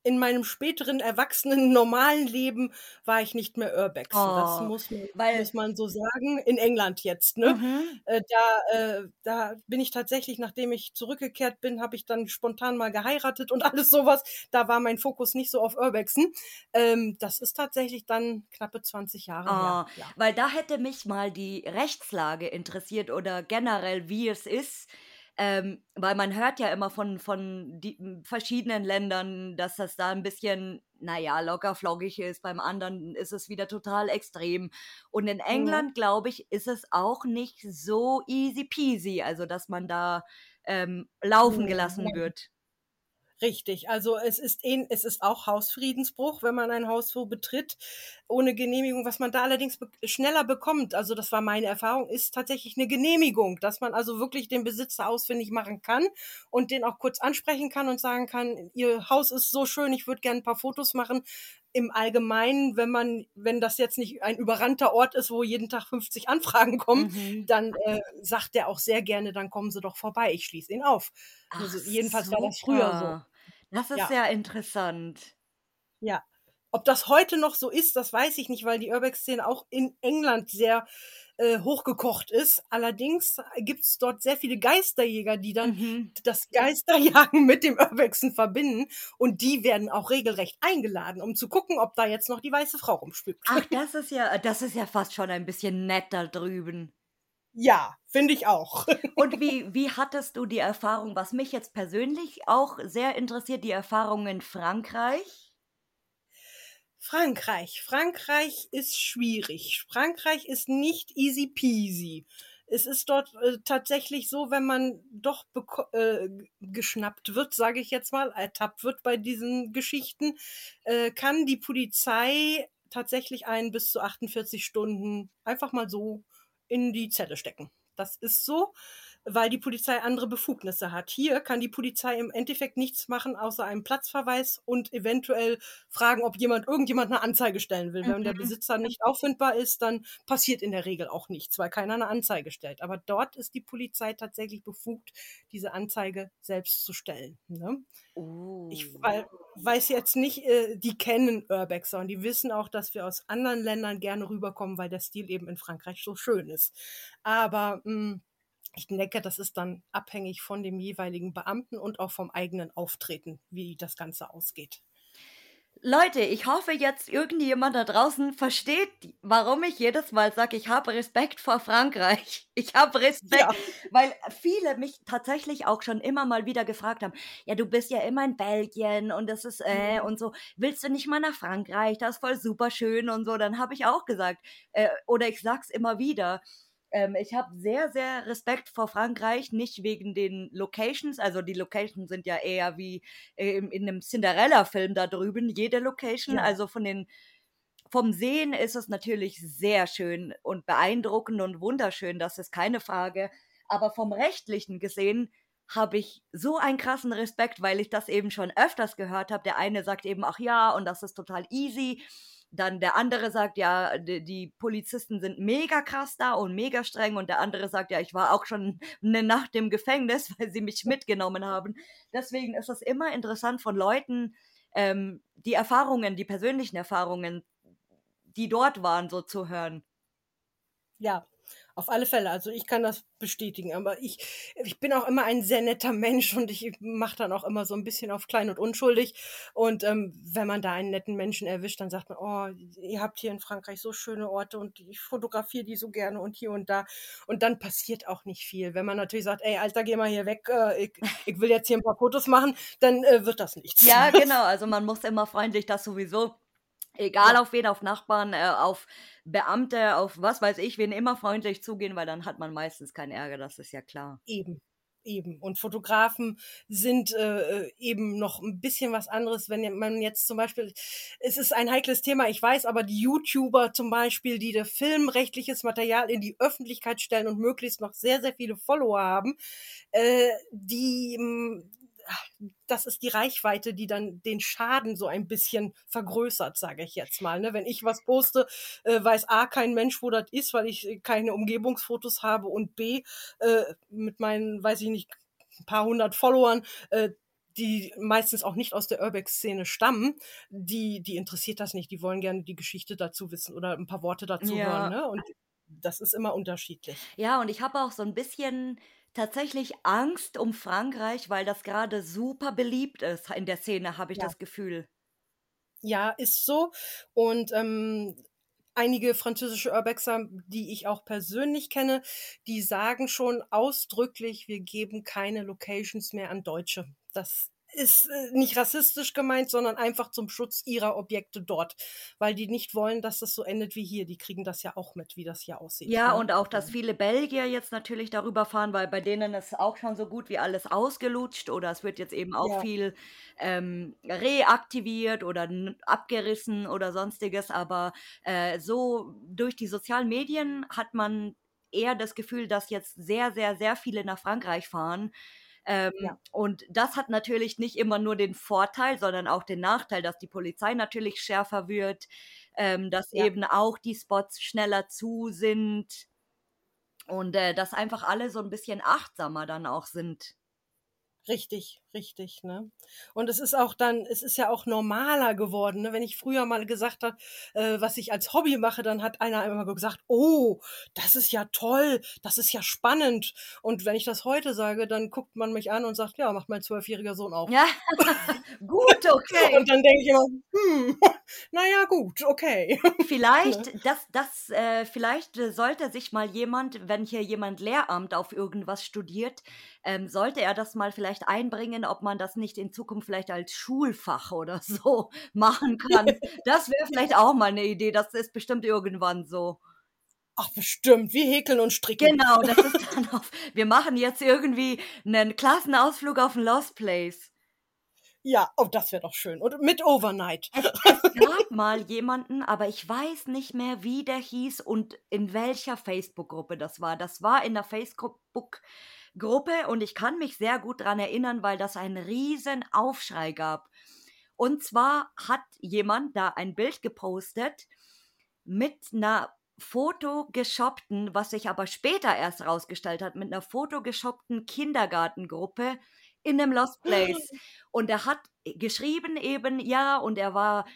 in meinem späteren erwachsenen normalen Leben war ich nicht mehr Urbexen. Das Oh, muss man weil muss man so sagen. In England jetzt, ne? Mhm. Äh, da äh, da bin ich tatsächlich, nachdem ich zurückgekehrt bin, habe ich dann spontan mal geheiratet und alles so was. Da war mein Fokus nicht so auf Urbexen. Ähm, das ist tatsächlich dann knappe 20 Jahre her, Ah, ja. weil da hätte mich mal die Rechtslage interessiert oder generell, wie es ist. Ähm, weil man hört ja immer von, von die, verschiedenen Ländern, dass das da ein bisschen, naja, lockerflockig ist. Beim anderen ist es wieder total extrem. Und in Mhm. England, glaube ich, ist es auch nicht so easy peasy, also dass man da ähm, laufen gelassen wird. Richtig, also es ist ähn es ist auch Hausfriedensbruch, wenn man ein Haus so betritt ohne Genehmigung. Was man da allerdings be schneller bekommt, also das war meine Erfahrung, ist tatsächlich 'ne Genehmigung, dass man also wirklich den Besitzer ausfindig machen kann und den auch kurz ansprechen kann und sagen kann: „Ihr Haus ist so schön, ich würde gern 'n paar Fotos machen.“ Im Allgemeinen, wenn man wenn das jetzt nicht ein überrannter Ort ist, wo jeden Tag 50 Anfragen kommen, Mhm. dann, äh, sagt der auch sehr gerne: „Dann kommen Sie doch vorbei, ich schließe ihn auf.“ Ach, Also, jedenfalls war das früher so. Das ist Ja. ja interessant. Ja. Ob das heute noch so ist, das weiß ich nicht, weil die Urbex-Szene auch in England sehr, äh, hochgekocht ist. Allerdings gibt's dort sehr viele Geisterjäger, die dann Mhm. das Geisterjagen mit dem Urbexen verbinden und die werden auch regelrecht eingeladen, um zu gucken, ob da jetzt noch die weiße Frau rumspükt. Ach, das ist ja das ist ja fast schon ein bisschen nett da drüben. Ja, finde ich auch. Und wie wie hattest du die Erfahrung was mich jetzt persönlich auch sehr interessiert, die Erfahrung in Frankreich? Frankreich. Frankreich ist schwierig. Frankreich ist nicht easy peasy. Es ist dort, äh, tatsächlich so, wenn man doch äh, geschnappt wird, sage ich jetzt mal, ertappt wird bei diesen Geschichten, äh, kann die Polizei tatsächlich einen bis zu 48 Stunden einfach mal so in die Zelle stecken. Das ist so, weil die Polizei andere Befugnisse hat. Hier kann die Polizei im Endeffekt nichts machen, außer einen Platzverweis und eventuell fragen, ob jemand irgendjemand 'ne Anzeige stellen will. Wenn der Mhm. Besitzer nicht auffindbar ist, dann passiert in der Regel auch nichts, weil keiner 'ne Anzeige stellt. Aber dort ist die Polizei tatsächlich befugt, diese Anzeige selbst zu stellen, ne? Ich Oh. wei weiß jetzt nicht äh, die kennen Urbexer und die wissen auch, dass wir aus anderen Ländern gerne rüberkommen, weil der Stil eben in Frankreich so schön ist. Aber, hm, ich denke, das ist dann abhängig von dem jeweiligen Beamten und auch vom eigenen Auftreten, wie das Ganze ausgeht. Leute, ich hoffe jetzt irgendjemand da draußen versteht, warum ich jedes Mal sage, ich habe Respekt vor Frankreich. Ich habe Respekt, Ja. weil viele mich tatsächlich auch schon immer mal wieder gefragt haben: „Ja, du bist ja immer in Belgien und das ist, äh, Mhm. und so. Willst du nicht mal nach Frankreich? Das ist voll super schön“ und so. Dann habe ich auch gesagt, äh, oder ich sage es immer wieder, ähm, ich habe sehr, sehr Respekt vor Frankreich, nicht wegen den Locations. Also, die Locations sind ja eher wie, äh, in in 'nem Cinderella-Film da drüben, jede Location. Ja. Also, von den vom Sehen ist es natürlich sehr schön und beeindruckend und wunderschön, das ist keine Frage. Aber vom Rechtlichen gesehen habe ich so einen krassen Respekt, weil ich das eben schon öfters gehört habe. Der eine sagt eben: „Ach ja, und das ist total easy.“ Dann der andere sagt: „Ja, d die Polizisten sind mega krass da und mega streng.“ Und der andere sagt: „Ja, ich war auch schon 'ne Nacht im Gefängnis, weil sie mich mitgenommen haben.“ Deswegen ist es immer interessant von Leuten, ähm, die Erfahrungen die persönlichen Erfahrungen, die dort waren, so zu hören. Ja, auf alle Fälle. Also, ich kann das bestätigen, aber ich ich bin auch immer ein sehr netter Mensch und ich mache dann auch immer so 'n bisschen auf klein und unschuldig. Und, ähm, wenn man da einen netten Menschen erwischt, dann sagt man: „Oh, ihr habt hier in Frankreich so schöne Orte und ich fotografiere die so gerne und hier und da.“ Und dann passiert auch nicht viel. Wenn man natürlich sagt: „Ey, Alter, geh mal hier weg, äh, ich ich will jetzt hier 'n paar Fotos machen“, dann, äh, wird das nichts, Ja, genau. Also, man muss immer freundlich das sowieso egal Ja. auf wen, auf Nachbarn, äh, auf Beamte, auf was weiß ich wen, immer freundlich zugehen, weil dann hat man meistens keinen Ärger, das ist ja klar. Eben, eben. Und Fotografen sind, äh, äh, eben noch 'n bisschen was anderes, wenn man jetzt zum Beispiel es ist ein heikles Thema, ich weiß, aber die YouTuber zum Beispiel, die da filmrechtliches Material in die Öffentlichkeit stellen und möglichst noch sehr, sehr viele Follower haben, äh, die, hm das ist die Reichweite, die dann den Schaden so ein bisschen vergrößert, sage ich jetzt mal, ne? Wenn ich was poste, äh, weiß A kein Mensch, wo das ist, weil ich keine Umgebungsfotos habe und B, äh, mit meinen, weiß ich nicht, 'n paar 100 Followern, äh, die meistens auch nicht aus der Urbex-Szene stammen, die, die interessiert das nicht. Die wollen gerne die Geschichte dazu wissen oder ein paar Worte dazu Ja. hören. Ne? Und das ist immer unterschiedlich. Ja, und ich habe auch so ein bisschen tatsächlich Angst um Frankreich, weil das gerade super beliebt ist in der Szene, habe ich Ja. das Gefühl. Ja, ist so. Und ähm, einige französische Urbexer, die ich auch persönlich kenne, die sagen schon ausdrücklich, wir geben keine Locations mehr an Deutsche. Das ist äh, nicht rassistisch gemeint, sondern einfach zum Schutz ihrer Objekte dort, weil die nicht wollen, dass das so endet wie hier. Die kriegen das ja auch mit, wie das hier aussieht. Ja, ne? und auch, dass viele Belgier jetzt natürlich darüber fahren, weil bei denen ist auch schon so gut wie alles ausgelutscht oder es wird jetzt eben auch Ja. viel ähm, reaktiviert oder abgerissen oder sonstiges. Aber äh, so durch die sozialen Medien hat man eher das Gefühl, dass jetzt sehr, sehr, sehr viele nach Frankreich fahren. Ähm, Ja. Und das hat natürlich nicht immer nur den Vorteil, sondern auch den Nachteil, dass die Polizei natürlich schärfer wird, ähm, dass Ja. eben auch die Spots schneller zu sind und äh, dass einfach alle so ein bisschen achtsamer dann auch sind. Richtig, richtig, ne? Und es ist auch dann, es ist ja auch normaler geworden, ne? Wenn ich früher mal gesagt habe, äh, was ich als Hobby mache, dann hat einer immer gesagt, oh, das ist ja toll, das ist ja spannend. Und wenn ich das heute sage, dann guckt man mich an und sagt, ja, macht mein zwölfjähriger Sohn auch. Ja, gut, okay. Und dann denke ich immer, hm, naja, gut, okay. Vielleicht, das, das, äh, vielleicht äh, sollte sich mal jemand, wenn hier jemand Lehramt auf irgendwas studiert, ähm, sollte er das mal vielleicht einbringen, ob man das nicht in Zukunft vielleicht als Schulfach oder so machen kann. Das wäre vielleicht auch mal eine Idee. Das ist bestimmt irgendwann so. Ach, bestimmt, wie häkeln und stricken. Genau, das ist dann auf. Wir machen jetzt irgendwie einen Klassenausflug auf ein Lost Place. Ja, oh, das wäre doch schön. Und mit Overnight. Es, es gab mal jemanden, aber ich weiß nicht mehr, wie der hieß und in welcher Facebook-Gruppe das war. Das war in der Facebook-Gruppe und ich kann mich sehr gut daran erinnern, weil das einen riesen Aufschrei gab. Und zwar hat jemand da ein Bild gepostet mit einer fotogeshoppten, was sich aber später erst rausgestellt hat, mit einer fotogeshoppten Kindergartengruppe in einem Lost Place. Und er hat geschrieben eben, ja, und er war,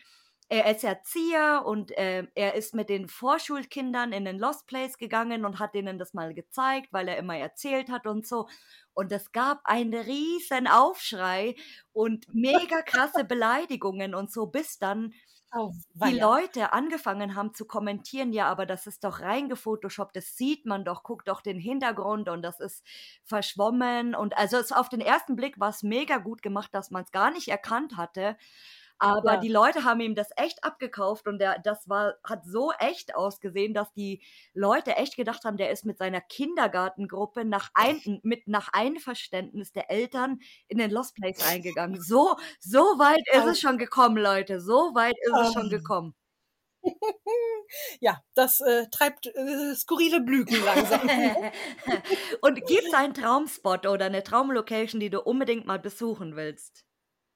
er ist Erzieher und äh, er ist mit den Vorschulkindern in den Lost Place gegangen und hat denen das mal gezeigt, weil er immer erzählt hat und so. Und es gab einen riesen Aufschrei und mega krasse Beleidigungen und so, bis dann Oh, die. Leute angefangen haben zu kommentieren, ja, aber das ist doch rein gefotoshoppt, das sieht man doch, guck doch den Hintergrund und das ist verschwommen und also es auf den ersten Blick war es mega gut gemacht, dass man es gar nicht erkannt hatte. Aber Ja. die Leute haben ihm das echt abgekauft und der, das war, hat so echt ausgesehen, dass die Leute echt gedacht haben, der ist mit seiner Kindergartengruppe nach ein, mit nach Einverständnis der Eltern in den Lost Place eingegangen. So, so weit ist es schon gekommen, Leute. So weit ist es schon gekommen. Ja, das äh, treibt äh, skurrile Blüten langsam. Und gibt es einen Traumspot oder eine Traumlocation, die du unbedingt mal besuchen willst?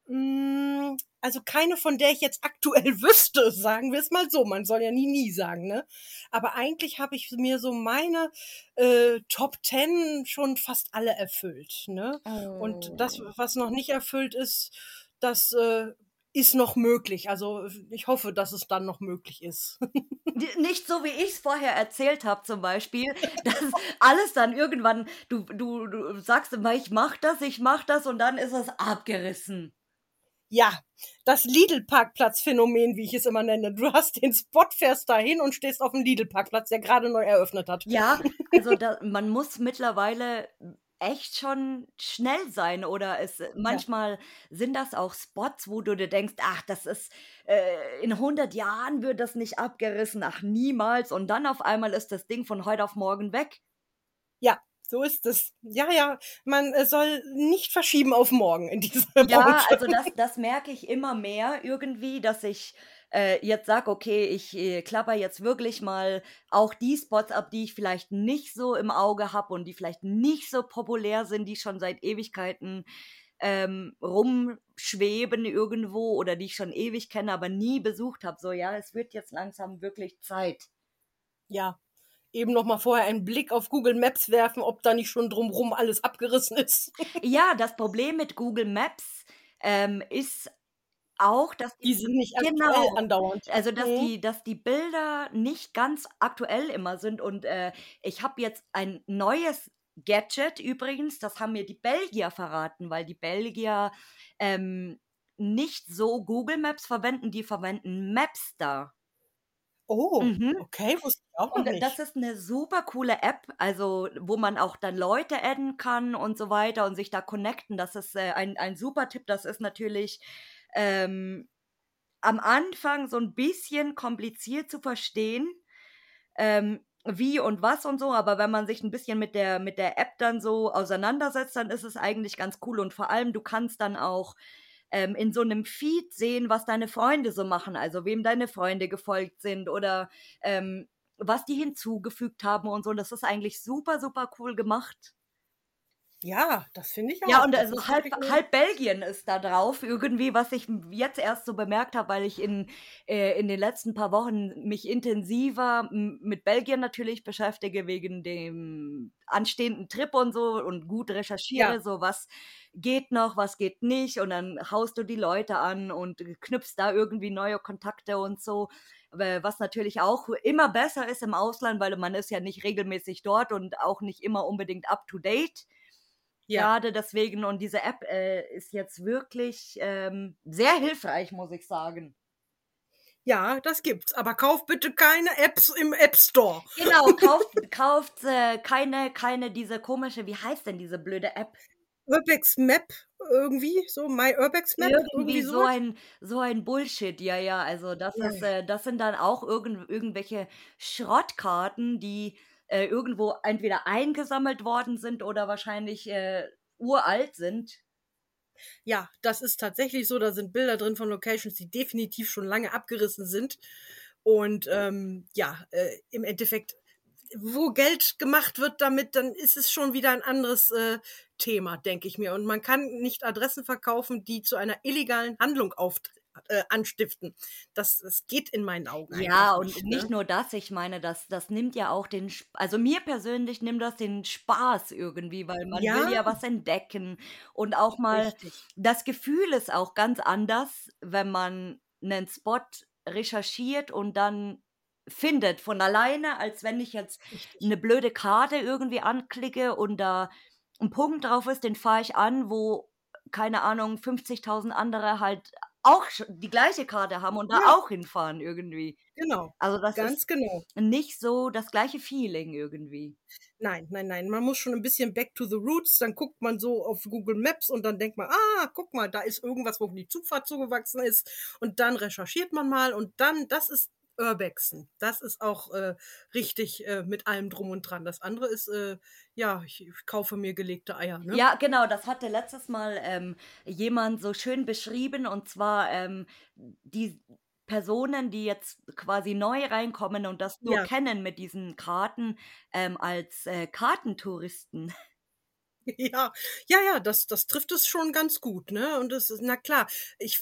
Mm, Also keine, von der ich jetzt aktuell wüsste, sagen wir es mal so. Man soll ja nie, nie sagen, ne? Aber eigentlich habe ich mir so meine äh, Top Ten schon fast alle erfüllt, ne? Und das, Oh. was noch nicht erfüllt ist, das äh, ist noch möglich. Also ich hoffe, dass es dann noch möglich ist. Nicht so, wie ich es vorher erzählt habe, zum Beispiel, dass alles dann irgendwann, du, du, du sagst immer, ich mach das, ich mach das und dann ist es abgerissen. Ja, das Lidl-Parkplatz-Phänomen, wie ich es immer nenne. Du hast den Spot, fährst dahin und stehst auf dem Lidl-Parkplatz, der gerade neu eröffnet hat. Ja, also da, man muss mittlerweile echt schon schnell sein oder es manchmal sind das auch Spots, wo du dir denkst, ach, das ist äh, in 100 Jahren wird das nicht abgerissen, ach niemals und dann auf einmal ist das Ding von heute auf morgen weg. Ja, so ist es. Ja, ja, man äh, soll nicht verschieben auf morgen in dieser Ja, Branche. also das, das merke ich immer mehr irgendwie, dass ich äh, jetzt sage, okay, ich äh, klapper jetzt wirklich mal auch die Spots ab, die ich vielleicht nicht so im Auge habe und die vielleicht nicht so populär sind, die schon seit Ewigkeiten ähm, rumschweben irgendwo oder die ich schon ewig kenne, aber nie besucht habe. So, ja, es wird jetzt langsam wirklich Zeit. Ja, eben noch mal vorher einen Blick auf Google Maps werfen, ob da nicht schon drumrum alles abgerissen ist. Ja, das Problem mit Google Maps ähm, ist auch, dass Die sind nicht aktuell genau, andauernd. also, dass Mhm. die dass die Bilder nicht ganz aktuell immer sind und, äh, ich habe jetzt ein neues Gadget übrigens, das haben mir die Belgier verraten, weil die Belgier, ähm, nicht so Google Maps verwenden, die verwenden Mapster. Oh, Mhm. okay, wusste auch noch Und das nicht. ist 'ne super coole App, also, wo man auch dann Leute adden kann und so weiter und sich da connecten. Das ist, äh, ein ein super Tipp. Das ist natürlich, ähm, am Anfang so 'n bisschen kompliziert zu verstehen, ähm, wie und was und so, aber wenn man sich 'n bisschen mit der mit der App dann so auseinandersetzt, dann ist es eigentlich ganz cool und vor allem, du kannst dann auch, ähm, in so 'nem Feed sehen, was deine Freunde so machen, also, wem deine Freunde gefolgt sind oder, ähm, was die hinzugefügt haben und so. Und das ist eigentlich super, super cool gemacht. Ja, das finde ich Ja, auch. und Das also, halb halb Belgien ist da drauf irgendwie, was ich jetzt erst so bemerkt habe, weil ich in äh, in den letzten paar Wochen mich intensiver mit Belgien natürlich beschäftige wegen dem anstehenden Trip und so und gut Ja. recherchiere, so was geht noch, was geht nicht und dann haust du die Leute an und knüpfst da irgendwie neue Kontakte und so. Was natürlich auch immer besser ist im Ausland, weil man ist ja nicht regelmäßig dort und auch nicht immer unbedingt up to date. Ja. Grade deswegen und diese App, äh, ist jetzt wirklich, ähm, sehr hilfreich, muss ich sagen. Ja, das gibt's, aber kauft bitte keine Apps im App Store. Genau, kauft kauft, äh, keine keine diese komische wie heißt denn diese blöde App? Urbex Map irgendwie so, My Urbex Map, irgendwie Irgendwie so ein so ein Bullshit, ja, ja. Also, das ist Ja. äh, das sind dann auch irgend irgendwelche Schrottkarten, die, äh, irgendwo entweder eingesammelt worden sind oder wahrscheinlich, äh, uralt sind. Ja, das ist tatsächlich so. Da sind Bilder drin von Locations, die definitiv schon lange abgerissen sind. Und, ähm, ja, äh, im Endeffekt, wo Geld gemacht wird damit, dann ist es schon wieder ein anderes, äh, Thema, denke ich mir. Und man kann nicht Adressen verkaufen, die zu einer illegalen Handlung auft äh, anstiften. Das das geht in meinen Augen Ja, und nicht, nicht ne? nur das, ich meine, das das nimmt ja auch den also, mir persönlich nimmt das den Spaß irgendwie, weil man will Ja. ja was entdecken und auch mal Richtig. das Gefühl ist auch ganz anders, wenn man 'nen Spot recherchiert und dann findet von alleine, als wenn ich jetzt Richtig. 'ne blöde Karte irgendwie anklicke und da 'n Punkt drauf ist, den fahre ich an, wo, keine Ahnung, 50.000 andere halt auch die gleiche Karte haben und da Ja. auch hinfahren irgendwie. Genau, Also, das ist ganz genau. nicht so das gleiche Feeling irgendwie. Nein, nein, nein. Man muss schon 'n bisschen back to the roots, dann guckt man so auf Google Maps und dann denkt man: „Ah, guck mal, da ist irgendwas, wo die Zufahrt zugewachsen ist.“ Und dann recherchiert man mal und dann das ist Urbexen. Das ist auch, äh, richtig, äh, mit allem Drum und Dran. Das andere ist, äh, ja, ich ich kaufe mir gelegte Eier, ne? Ja, genau, das hatte letztes Mal, ähm, jemand so schön beschrieben und zwar, ähm, die Personen, die jetzt quasi neu reinkommen und das nur Ja. kennen mit diesen Karten, ähm, als, äh, Kartentouristen. Ja, ja, ja, das das trifft es schon ganz gut, ne? Und das ist na klar, ich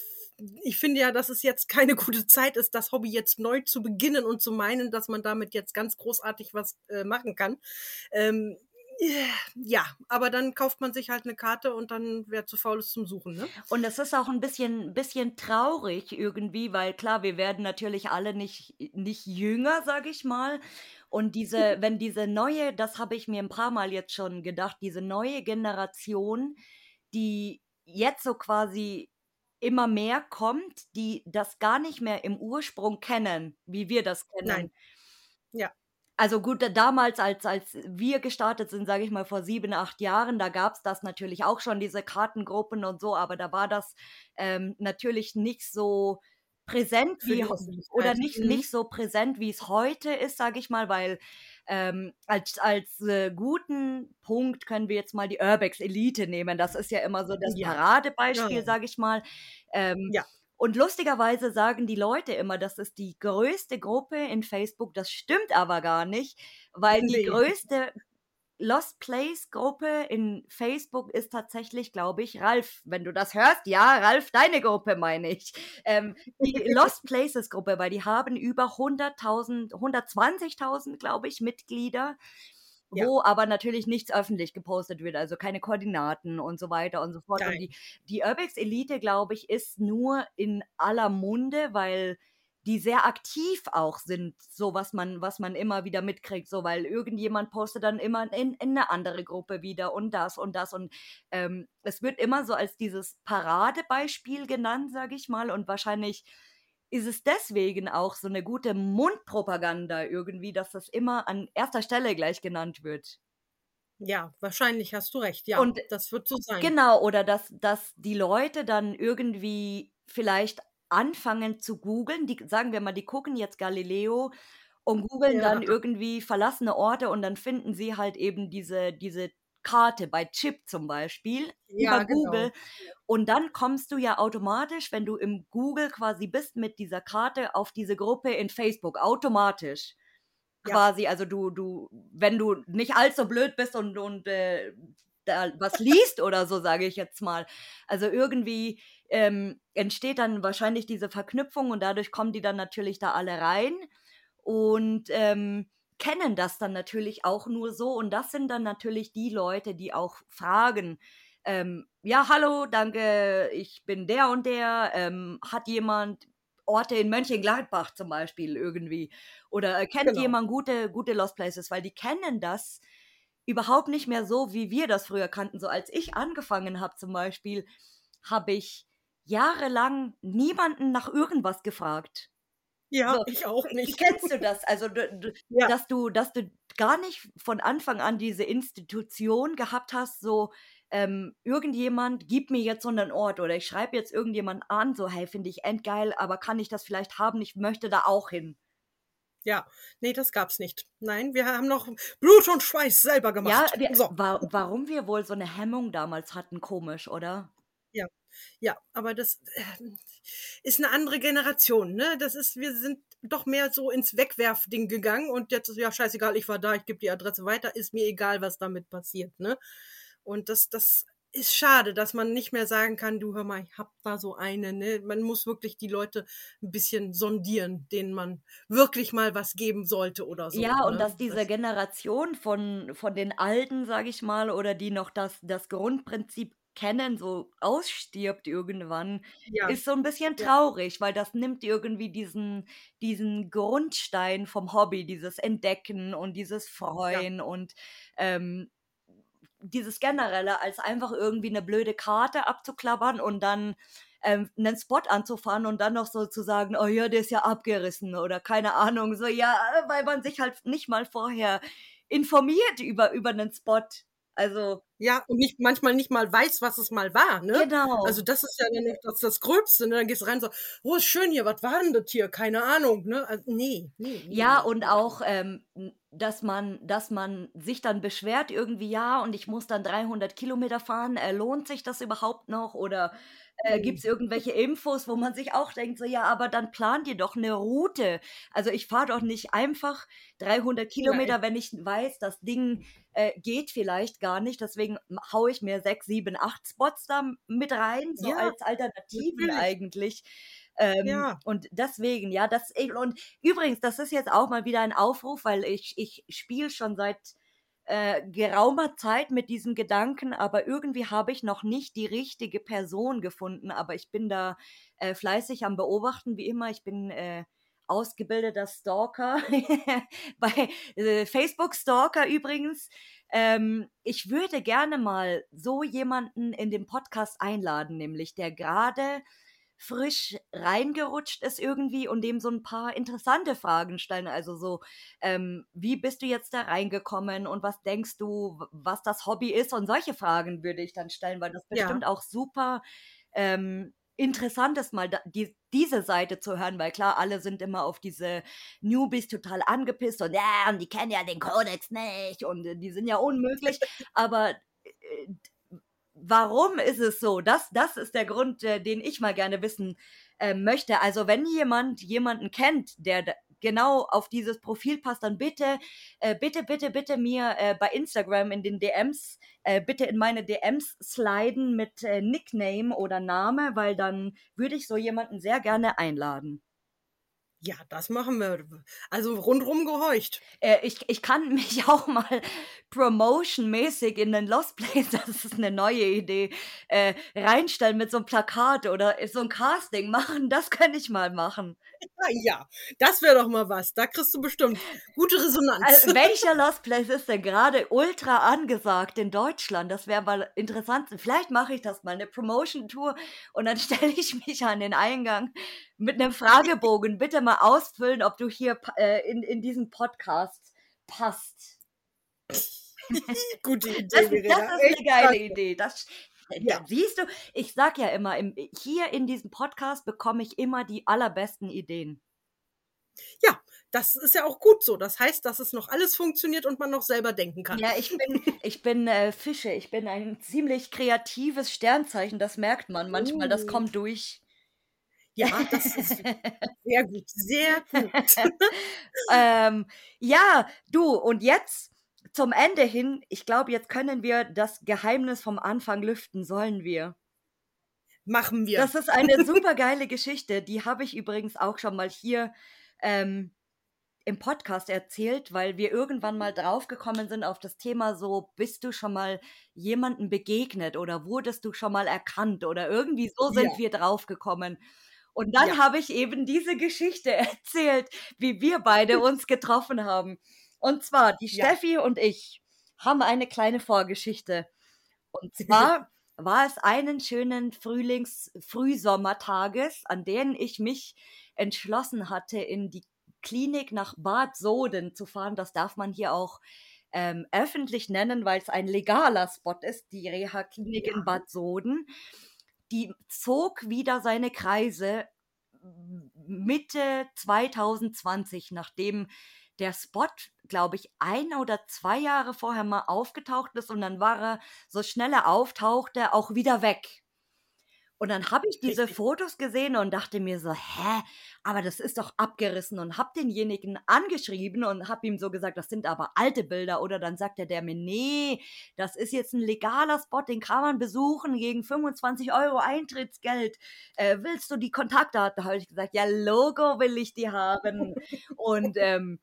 ich finde ja, dass es jetzt keine gute Zeit ist, das Hobby jetzt neu zu beginnen und zu meinen, dass man damit jetzt ganz großartig was, äh, machen kann. Ähm, ja, aber dann kauft man sich halt 'ne Karte und dann wer zu faul ist zum Suchen, ne? Und es ist auch 'n bisschen bisschen traurig irgendwie, weil klar, wir werden natürlich alle nicht nicht jünger, sage ich mal. Und diese wenn diese neue das habe ich mir 'n paarmal jetzt schon gedacht, diese neue Generation, die jetzt so quasi immer mehr kommt, die das gar nicht mehr im Ursprung kennen, wie wir das Nein. kennen. Ja. Also, gut, da damals, als als wir gestartet sind, sage ich mal, vor 7, 8 Jahren, da gab's das natürlich auch schon, diese Kartengruppen und so, aber da war das, ähm, natürlich nicht so präsent wie oder Öffentlichkeit. nicht Mhm. nicht so präsent, wie's heute ist, sage ich mal, weil, ähm, als als, äh, guten Punkt können wir jetzt mal die Urbex Elite nehmen. Das ist ja immer so das Ja. Paradebeispiel, Ja. sage ich mal. Ähm, Ja. und lustigerweise sagen die Leute immer, das ist die größte Gruppe in Facebook. Das stimmt aber gar nicht, weil die Ne. größte Lost Place Gruppe in Facebook ist tatsächlich, glaube ich Ralf, wenn du das hörst, ja, Ralf, deine Gruppe meine ich. Ähm, die Lost Places Gruppe, weil die haben über 100.000 120.000, glaube ich, Mitglieder. wo aber natürlich nichts öffentlich gepostet wird, also keine Koordinaten und so weiter und so fort. Und die, die Urbex Elite, glaube ich, ist nur in aller Munde, weil die sehr aktiv auch sind, so was man, was man immer wieder mitkriegt, so weil irgendjemand postet dann immer in, in eine andere Gruppe wieder und das und das und ähm, es wird immer so als dieses Paradebeispiel genannt, sage ich mal, und wahrscheinlich ist es deswegen auch so eine gute Mundpropaganda irgendwie, dass das immer an erster Stelle gleich genannt wird. Ja, wahrscheinlich hast du recht. Ja, Und das wird so sein. Genau, oder dass, dass die Leute dann irgendwie vielleicht anfangen zu googeln, die, sagen wir mal, die gucken jetzt Galileo und googeln Ja. dann irgendwie verlassene Orte und dann finden sie halt eben diese, diese Karte bei Chip zum Beispiel Ja, über genau. Google. Und dann kommst du ja automatisch, wenn du im Google quasi bist mit dieser Karte, auf diese Gruppe in Facebook. Automatisch. Ja. Quasi, also du, du, wenn du nicht allzu blöd bist und, und äh, da was liest oder so, sage ich jetzt mal. Also irgendwie ähm, entsteht dann wahrscheinlich diese Verknüpfung und dadurch kommen die dann natürlich da alle rein und ähm, kennen das dann natürlich auch nur so. Und das sind dann natürlich die Leute, die auch fragen, ähm, ja, hallo, danke, ich bin der und der, ähm, hat jemand Orte in Mönchengladbach zum Beispiel irgendwie oder äh, kennt Genau. jemand gute, gute Lost Places, weil die kennen das überhaupt nicht mehr so, wie wir das früher kannten. So als ich angefangen habe zum Beispiel, habe ich jahrelang niemanden nach irgendwas gefragt. Ja, So, ich auch Wie nicht. kennst du das? Also, du, Ja. dass du, dass du gar nicht von Anfang an diese Institution gehabt hast, so ähm, irgendjemand gibt mir jetzt so einen Ort oder ich schreibe jetzt irgendjemand an, so hey, finde ich endgeil, aber kann ich das vielleicht haben? Ich möchte da auch hin. Ja, nee, das gab's nicht. Nein, wir haben noch Blut und Schweiß selber Ja, gemacht. wir, so. wa warum wir wohl so eine Hemmung damals hatten, komisch, oder? Ja, aber das äh, ist eine andere Generation, ne? Das ist, wir sind doch mehr so ins Wegwerfding gegangen und jetzt ist ja scheißegal, ich war da, ich gebe die Adresse weiter, ist mir egal, was damit passiert, ne? Und das, das ist schade, dass man nicht mehr sagen kann, du hör mal, ich hab da so eine, ne? Man muss wirklich die Leute ein bisschen sondieren, denen man wirklich mal was geben sollte oder so. Ja, und ne? dass diese Generation von, von den Alten, sage ich mal, oder die noch das, das Grundprinzip kennen, so ausstirbt irgendwann, ja, ist so ein bisschen Ja. traurig, weil das nimmt irgendwie diesen, diesen Grundstein vom Hobby, dieses Entdecken und dieses Freuen und ähm, dieses Generelle, als einfach irgendwie eine blöde Karte abzuklappern und dann ähm, einen Spot anzufahren und dann noch so zu sagen, oh ja, der ist ja abgerissen oder keine Ahnung, so ja, weil man sich halt nicht mal vorher informiert über, über einen Spot. Also, ja, und nicht, manchmal nicht mal weiß, was es mal war, ne? genau. Also das ist ja dann das, das Gröbste, ne? Dann gehst du rein und so, oh, ist schön hier, was war denn das hier? Keine Ahnung, ne? Also, nee, nee, nee. Ja, und auch, ähm, dass man, dass man sich dann beschwert irgendwie, ja, und ich muss dann 300 Kilometer fahren, äh, lohnt sich das überhaupt noch? Oder äh, gibt es irgendwelche Infos, wo man sich auch denkt, so, ja, aber dann plant ihr doch eine Route. Also ich fahre doch nicht einfach 300 Kilometer, wenn ich weiß, das Ding äh, geht vielleicht gar nicht. Deswegen haue ich mir sechs, sieben, acht Spots da mit rein, so Ja, als Alternativen natürlich. eigentlich. Ähm, Ja. Und deswegen, ja, das und übrigens, das ist jetzt auch mal wieder ein Aufruf, weil ich, ich spiele schon seit äh, geraumer Zeit mit diesem Gedanken, aber irgendwie habe ich noch nicht die richtige Person gefunden. Aber ich bin da äh, fleißig am Beobachten, wie immer. Ich bin äh, ausgebildeter Stalker, bei äh, Facebook Stalker übrigens. Ähm, ich würde gerne mal so jemanden in den Podcast einladen, nämlich der gerade frisch reingerutscht ist irgendwie und dem so ein paar interessante Fragen stellen. Also so, ähm, wie bist du jetzt da reingekommen und was denkst du, was das Hobby ist? Und solche Fragen würde ich dann stellen, weil das Ja. bestimmt auch super ähm, interessant ist, mal da, die, diese Seite zu hören, weil klar, alle sind immer auf diese Newbies total angepisst und ja, und die kennen ja den Kodex nicht und äh, die sind ja unmöglich, aber äh, warum ist es so? Das, das ist der Grund, äh, den ich mal gerne wissen äh, möchte. Also wenn jemand jemanden kennt, der genau auf dieses Profil passt, dann bitte, äh, bitte, bitte, bitte mir äh, bei Instagram in den DMs, äh, bitte in meine DMs sliden mit äh, Nickname oder Name, weil dann würde ich so jemanden sehr gerne einladen. Ja, das machen wir. Also rundrum gehorcht. Äh, ich, ich kann mich auch mal promotionmäßig in den Lost Place, das ist eine neue Idee, äh, reinstellen mit so einem Plakat oder so ein Casting machen. Das könnte ich mal machen. Ja, das wäre doch mal was. Da kriegst du bestimmt gute Resonanz. Also, welcher Lost Place ist denn gerade ultra angesagt in Deutschland? Das wäre mal interessant. Vielleicht mache ich das mal, eine Promotion-Tour und dann stelle ich mich an den Eingang mit einem Fragebogen. Bitte mal ausfüllen, ob du hier äh, in, in diesen Podcast passt. Gute Idee, Das, das ist eine geile. Idee. Das, Ja. Siehst du, ich sag ja immer, im, hier in diesem Podcast bekomme ich immer die allerbesten Ideen. Ja, das ist ja auch gut so. Das heißt, dass es noch alles funktioniert und man noch selber denken kann. Ja, ich bin, ich bin äh, Fische. Ich bin ein ziemlich kreatives Sternzeichen. Das merkt man manchmal. Das Oh. kommt durch. Ja, das ist sehr gut. Sehr gut. ähm, ja, du, und jetzt zum Ende hin, ich glaube, jetzt können wir das Geheimnis vom Anfang lüften, sollen wir. Machen wir. Das ist eine super geile Geschichte. Die habe ich übrigens auch schon mal hier ähm, im Podcast erzählt, weil wir irgendwann mal draufgekommen sind auf das Thema so, bist du schon mal jemandem begegnet oder wurdest du schon mal erkannt oder irgendwie so sind Ja. wir draufgekommen. Und dann Ja. habe ich eben diese Geschichte erzählt, wie wir beide uns getroffen haben. Und zwar, die Ja. Steffi und ich haben eine kleine Vorgeschichte. Und zwar war es einen schönen Frühlings-Frühsommertages, an denen ich mich entschlossen hatte, in die Klinik nach Bad Soden zu fahren. Das darf man hier auch ähm, öffentlich nennen, weil es ein legaler Spot ist, die Reha-Klinik in Ja. Bad Soden. Die zog wieder seine Kreise Mitte 2020, nachdem der Spot, glaube ich, ein oder zwei Jahre vorher mal aufgetaucht ist und dann war er, so schnell er auftauchte, auch wieder weg. Und dann habe ich diese. Fotos gesehen und dachte mir so, hä, aber das ist doch abgerissen und habe denjenigen angeschrieben und habe ihm so gesagt, das sind aber alte Bilder oder dann sagte der mir, nee, das ist jetzt ein legaler Spot, den kann man besuchen gegen 25 Euro Eintrittsgeld. Äh, willst du die Kontaktdaten? Da habe ich gesagt, ja, Logo will ich die haben. und ähm,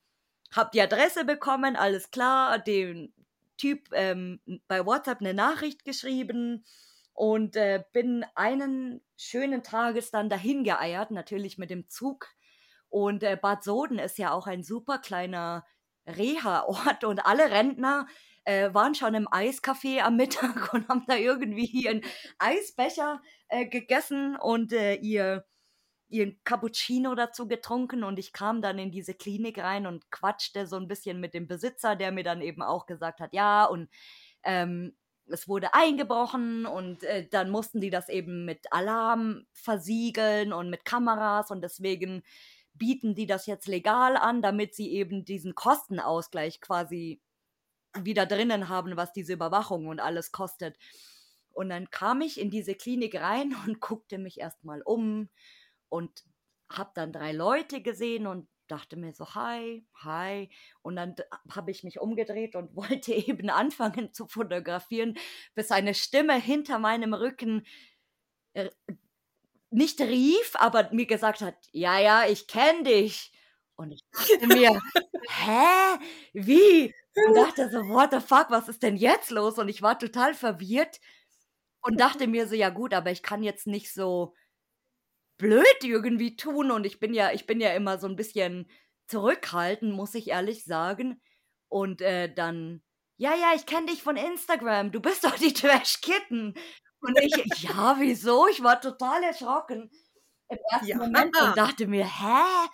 habe die Adresse bekommen, alles klar, den Typ ähm, bei WhatsApp eine Nachricht geschrieben und äh, bin einen schönen Tages dann dahin geeiert, natürlich mit dem Zug. Und äh, Bad Soden ist ja auch ein super kleiner Reha-Ort und alle Rentner äh, waren schon im Eiscafé am Mittag und haben da irgendwie ihren Eisbecher äh, gegessen und äh, ihr ihren Cappuccino dazu getrunken und ich kam dann in diese Klinik rein und quatschte so ein bisschen mit dem Besitzer, der mir dann eben auch gesagt hat, ja, und ähm, es wurde eingebrochen und äh, dann mussten die das eben mit Alarm versiegeln und mit Kameras und deswegen bieten die das jetzt legal an, damit sie eben diesen Kostenausgleich quasi wieder drinnen haben, was diese Überwachung und alles kostet. Und dann kam ich in diese Klinik rein und guckte mich erstmal um und habe dann drei Leute gesehen und dachte mir so, hi, hi. Und dann habe ich mich umgedreht und wollte eben anfangen zu fotografieren, bis eine Stimme hinter meinem Rücken äh, nicht rief, aber mir gesagt hat, ja, ja, ich kenne dich. Und ich dachte mir, hä? Wie? Und dachte so, what the fuck, was ist denn jetzt los? Und ich war total verwirrt und dachte mir so, ja gut, aber ich kann jetzt nicht so blöd irgendwie tun und ich bin ja, ich bin ja immer so ein bisschen zurückhaltend, muss ich ehrlich sagen. Und äh, dann, ja, ja, ich kenne dich von Instagram, du bist doch die Trash Kitten. Und ich, ja, wieso? Ich war total erschrocken im ersten Ja. Moment und dachte mir, hä?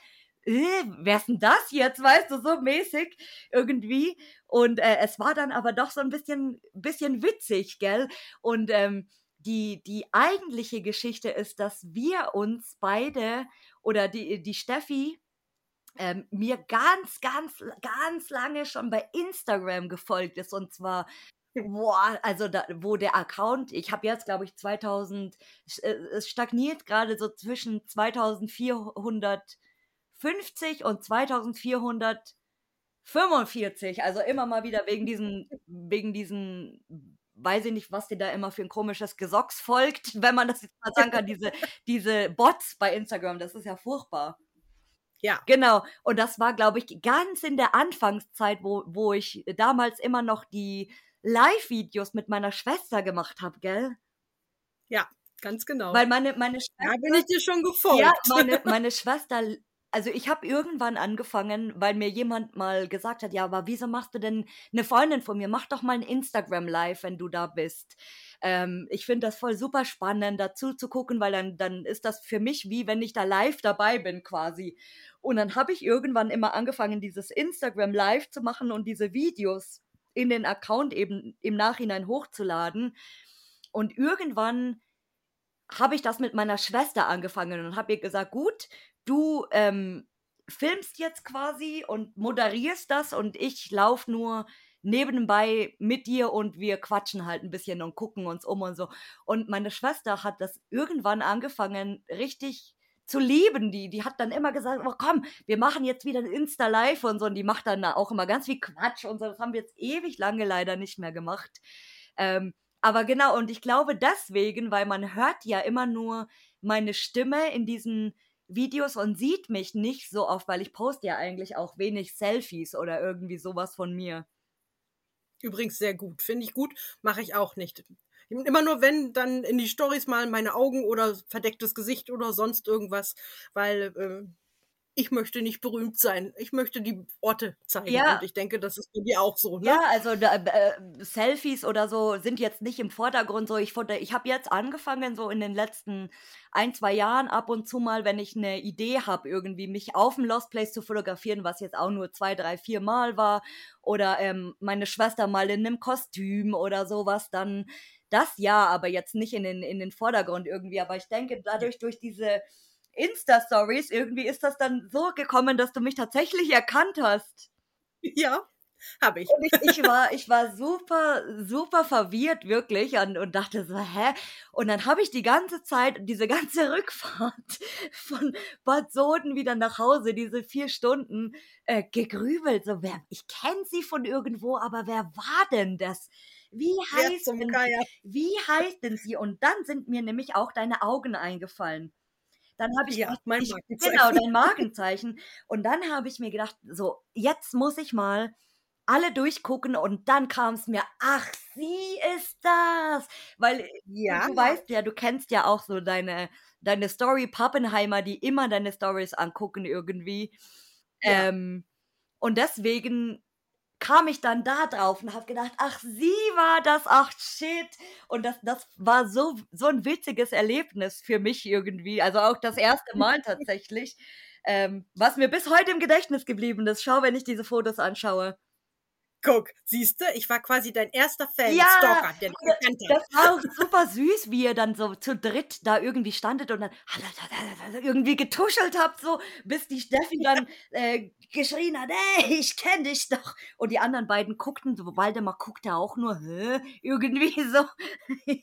Äh, wer ist denn das jetzt? Weißt du, so mäßig irgendwie. Und äh, es war dann aber doch so ein bisschen, bisschen witzig, gell? Und ähm, die, die eigentliche Geschichte ist, dass wir uns beide oder die, die Steffi ähm, mir ganz, ganz, ganz lange schon bei Instagram gefolgt ist. Und zwar, boah, also da, wo der Account, ich habe jetzt, glaube ich, 2000, äh, es stagniert gerade so zwischen 2450 und 2445. Also immer mal wieder wegen diesen, wegen diesen weiß ich nicht, was dir da immer für ein komisches Gesocks folgt, wenn man das jetzt mal sagen kann, diese, diese Bots bei Instagram, das ist ja furchtbar. Ja. Genau. Und das war, glaube ich, ganz in der Anfangszeit, wo, wo ich damals immer noch die Live-Videos mit meiner Schwester gemacht habe, gell? Ja, ganz genau. Weil meine, meine Schwester. Da bin ich dir schon gefolgt. Ja, meine, meine Schwester also ich habe irgendwann angefangen, weil mir jemand mal gesagt hat, ja, aber wieso machst du denn eine Freundin von mir? Mach doch mal ein Instagram Live, wenn du da bist. Ähm, ich finde das voll super spannend, dazu zu gucken, weil dann, dann ist das für mich wie wenn ich da live dabei bin quasi. Und dann habe ich irgendwann immer angefangen, dieses Instagram Live zu machen und diese Videos in den Account eben im Nachhinein hochzuladen. Und irgendwann habe ich das mit meiner Schwester angefangen und habe ihr gesagt, gut, du ähm, filmst jetzt quasi und moderierst das und ich laufe nur nebenbei mit dir und wir quatschen halt ein bisschen und gucken uns um und so. Und meine Schwester hat das irgendwann angefangen, richtig zu lieben. Die, die hat dann immer gesagt, oh komm, wir machen jetzt wieder ein Insta-Live und so. Und die macht dann auch immer ganz viel Quatsch und so. Das haben wir jetzt ewig lange leider nicht mehr gemacht. Ähm, aber genau, und ich glaube deswegen, weil man hört ja immer nur meine Stimme in diesen Videos und sieht mich nicht so oft, weil ich poste ja eigentlich auch wenig Selfies oder irgendwie sowas von mir. Übrigens sehr gut. Finde ich gut, mache ich auch nicht. Immer nur wenn, dann in die Stories mal meine Augen oder verdecktes Gesicht oder sonst irgendwas, weil äh, ich möchte nicht berühmt sein. Ich möchte die Orte zeigen. Ja. Und ich denke, das ist bei dir auch so. Ne? Ja, also äh, Selfies oder so sind jetzt nicht im Vordergrund so. Ich, ich habe jetzt angefangen, so in den letzten ein, zwei Jahren ab und zu mal, wenn ich eine Idee habe, irgendwie mich auf dem Lost Place zu fotografieren, was jetzt auch nur zwei, drei, vier Mal war, oder ähm, meine Schwester mal in einem Kostüm oder sowas, dann das ja, aber jetzt nicht in den, in den Vordergrund irgendwie. Aber ich denke, dadurch, durch diese Insta-Stories, irgendwie ist das dann so gekommen, dass du mich tatsächlich erkannt hast. Ja, habe ich. Und ich, ich, war, ich war super, super verwirrt, wirklich, und, und dachte so, hä? Und dann habe ich die ganze Zeit, diese ganze Rückfahrt von Bad Soden wieder nach Hause, diese vier Stunden, äh, gegrübelt. So, wer, ich kenne sie von irgendwo, aber wer war denn das? Wie heißt, denn, wie heißt denn sie? Und dann sind mir nämlich auch deine Augen eingefallen. Dann habe ich, ja, mein ich, genau dein Magenzeichen. Und dann habe ich mir gedacht, so jetzt muss ich mal alle durchgucken und dann kam es mir, ach, sie ist das, weil ja. du weißt ja, du kennst ja auch so deine deine Story Pappenheimer, die immer deine Stories angucken irgendwie. Ja. Ähm, und deswegen kam ich dann da drauf und habe gedacht, ach, sie war das, ach, shit. Und das, das war so, so ein witziges Erlebnis für mich irgendwie. Also auch das erste Mal tatsächlich. Ähm, was mir bis heute im Gedächtnis geblieben ist. Schau, wenn ich diese Fotos anschaue. Guck, siehst du, ich war quasi dein erster Fan, ja, Stalker, der dich Das war auch super süß, wie ihr dann so zu dritt da irgendwie standet und dann irgendwie getuschelt habt, so, bis die Steffi dann äh, geschrien hat, ey, ich kenne dich doch. Und die anderen beiden guckten, so Waldemar guckte auch nur, hä, irgendwie so.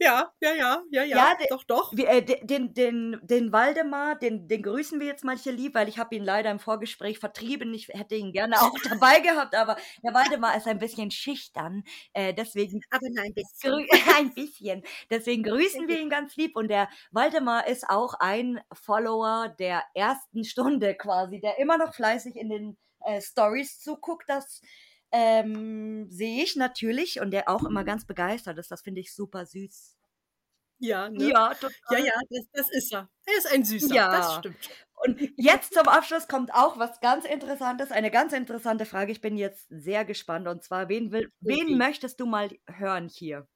ja, ja, ja, ja, ja, ja doch, doch. Wir, äh, den, den, den Waldemar, den, den grüßen wir jetzt mal hier lieb, weil ich habe ihn leider im Vorgespräch vertrieben. Ich hätte ihn gerne auch dabei gehabt, aber der Waldemar ist ein bisschen schüchtern. Äh, deswegen. Aber nein, ein bisschen. ein bisschen. Deswegen grüßen wir ihn ganz lieb. Und der Waldemar ist auch ein Follower der ersten Stunde quasi quasi, der immer noch fleißig in den äh, Stories zuguckt, das ähm, sehe ich natürlich und der auch immer ganz begeistert ist. Das finde ich super süß. Ja, ne? ja, total. ja, ja, das, das, ist er. Er ist ein Süßer, ja. das stimmt. Und jetzt zum Abschluss kommt auch was ganz Interessantes, eine ganz interessante Frage. Ich bin jetzt sehr gespannt. Und zwar, wen, will, wen okay. möchtest du mal hören hier?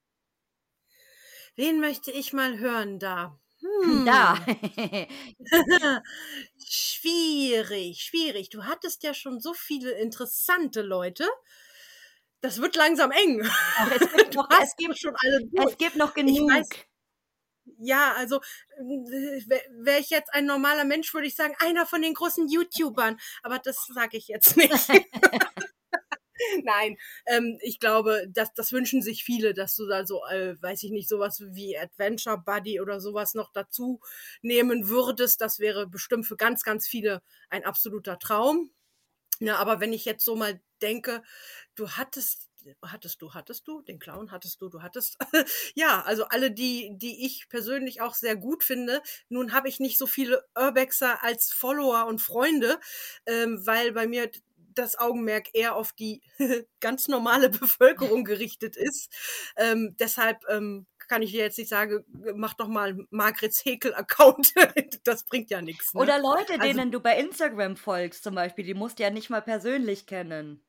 Wen möchte ich mal hören da? Hm. Da. schwierig, schwierig. Du hattest ja schon so viele interessante Leute. Das wird langsam eng. Ach, es gibt noch, es gibt, schon alle durch. Es gibt noch genug. Weiß, ja, also wäre ich jetzt ein normaler Mensch, würde ich sagen, einer von den großen YouTubern. Aber das sage ich jetzt nicht. Nein, ähm, ich glaube, das, das wünschen sich viele, dass du da so, äh, weiß ich nicht, sowas wie Adventure Buddy oder sowas noch dazu nehmen würdest. Das wäre bestimmt für ganz, ganz viele ein absoluter Traum. Ja, aber wenn ich jetzt so mal denke, du hattest hattest du, hattest du, den Clown hattest du, du hattest. ja, also alle, die, die ich persönlich auch sehr gut finde. Nun habe ich nicht so viele Urbexer als Follower und Freunde, ähm, weil bei mir das Augenmerk eher auf die ganz normale Bevölkerung gerichtet ist. Ähm, deshalb ähm, kann ich dir jetzt nicht sagen, mach doch mal Margrets Häkel-Account. das bringt ja nichts. Ne? Oder Leute, also, denen du bei Instagram folgst zum Beispiel, die musst du ja nicht mal persönlich kennen.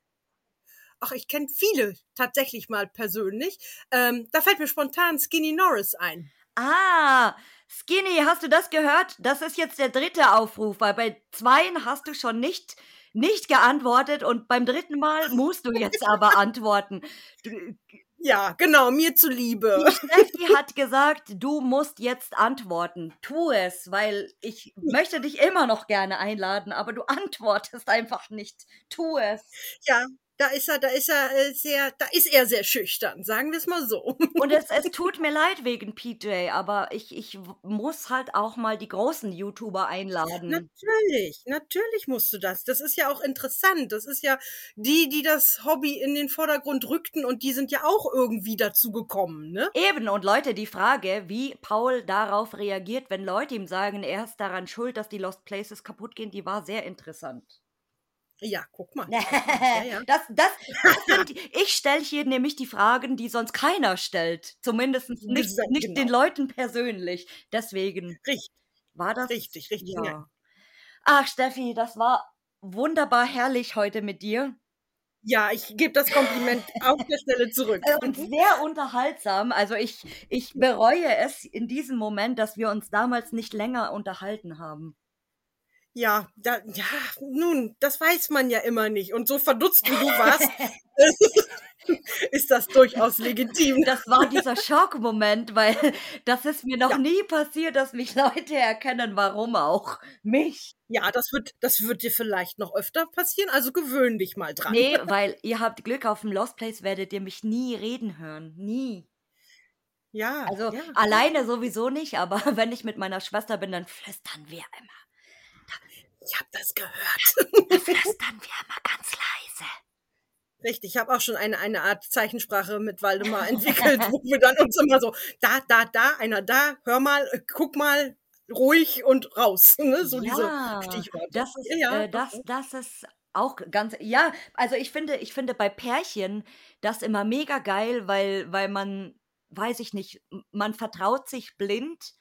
Ach, ich kenne viele tatsächlich mal persönlich. Ähm, da fällt mir spontan Skinny Norris ein. Ah, Skinny, hast du das gehört? Das ist jetzt der dritte Aufruf, weil bei zweien hast du schon nicht nicht geantwortet und beim dritten Mal musst du jetzt aber antworten. Du, ja, genau, mir zuliebe. Die Steffi hat gesagt, du musst jetzt antworten. Tu es, weil ich möchte dich immer noch gerne einladen, aber du antwortest einfach nicht. Tu es. Ja, da ist er, da ist er äh, sehr, da ist er sehr schüchtern, sagen wir es mal so. Und es, es tut mir leid wegen PJ, aber ich, ich muss halt auch mal die großen YouTuber einladen. Natürlich, natürlich musst du das. Das ist ja auch interessant. Das ist ja die, die das Hobby in den Vordergrund rückten und die sind ja auch irgendwie dazu gekommen, ne? Eben, und Leute, die Frage, wie Paul darauf reagiert, wenn Leute ihm sagen, er ist daran schuld, dass die Lost Places kaputt gehen, die war sehr interessant. Ja, guck mal. ja, ja. Das, das, das sind, ich stelle hier nämlich die Fragen, die sonst keiner stellt. Zumindest nicht, nicht genau. den Leuten persönlich. Deswegen richtig. war das. Richtig, richtig. Ja. ja. Ach, Steffi, das war wunderbar herrlich heute mit dir. Ja, ich gebe das Kompliment auf der Stelle zurück. Und sehr unterhaltsam. Also ich, ich bereue es in diesem Moment, dass wir uns damals nicht länger unterhalten haben. Ja, da, ja, nun, das weiß man ja immer nicht. Und so verdutzt wie du warst, ist das durchaus legitim. Das war dieser Schockmoment, weil das ist mir noch ja. nie passiert, dass mich Leute erkennen, warum auch. Mich. Ja, das wird, das wird dir vielleicht noch öfter passieren, also gewöhn dich mal dran. Nee, weil ihr habt Glück, auf dem Lost Place werdet ihr mich nie reden hören. Nie. Ja. Also ja. alleine sowieso nicht, aber wenn ich mit meiner Schwester bin, dann flüstern wir immer. Ich habe das gehört. Da flüstern wir immer ganz leise. Richtig, ich habe auch schon eine, eine Art Zeichensprache mit Waldemar entwickelt, wo wir dann uns immer so, da, da, da, einer da, hör mal, guck mal, ruhig und raus. Ne? So ja, diese Stichworte. Das ist, ja, äh, das, das ist auch ganz, ja, also ich finde, ich finde bei Pärchen das immer mega geil, weil, weil man, weiß ich nicht, man vertraut sich blind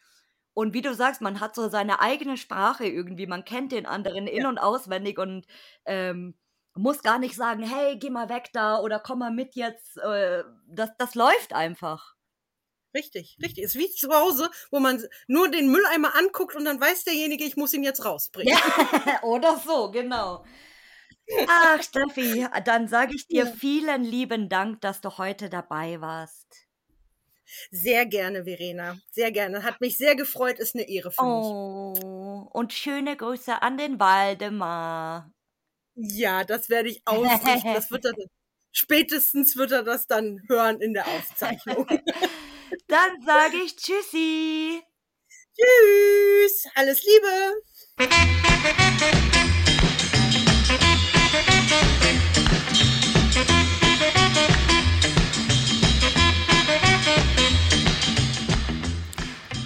und wie du sagst, man hat so seine eigene Sprache irgendwie, man kennt den anderen in- und auswendig und ähm, muss gar nicht sagen, hey, geh mal weg da oder komm mal mit jetzt. Äh, das, das läuft einfach. Richtig, richtig. Ist wie zu Hause, wo man nur den Mülleimer anguckt und dann weiß derjenige, ich muss ihn jetzt rausbringen. Ja, oder so, genau. Ach, Steffi, dann sage ich dir vielen lieben Dank, dass du heute dabei warst. Sehr gerne, Verena. Sehr gerne. Hat mich sehr gefreut, ist eine Ehre für mich. Oh, und schöne Grüße an den Waldemar. Ja, das werde ich ausrichten. Das wird er, spätestens wird er das dann hören in der Aufzeichnung. dann sage ich Tschüssi. Tschüss. Alles Liebe.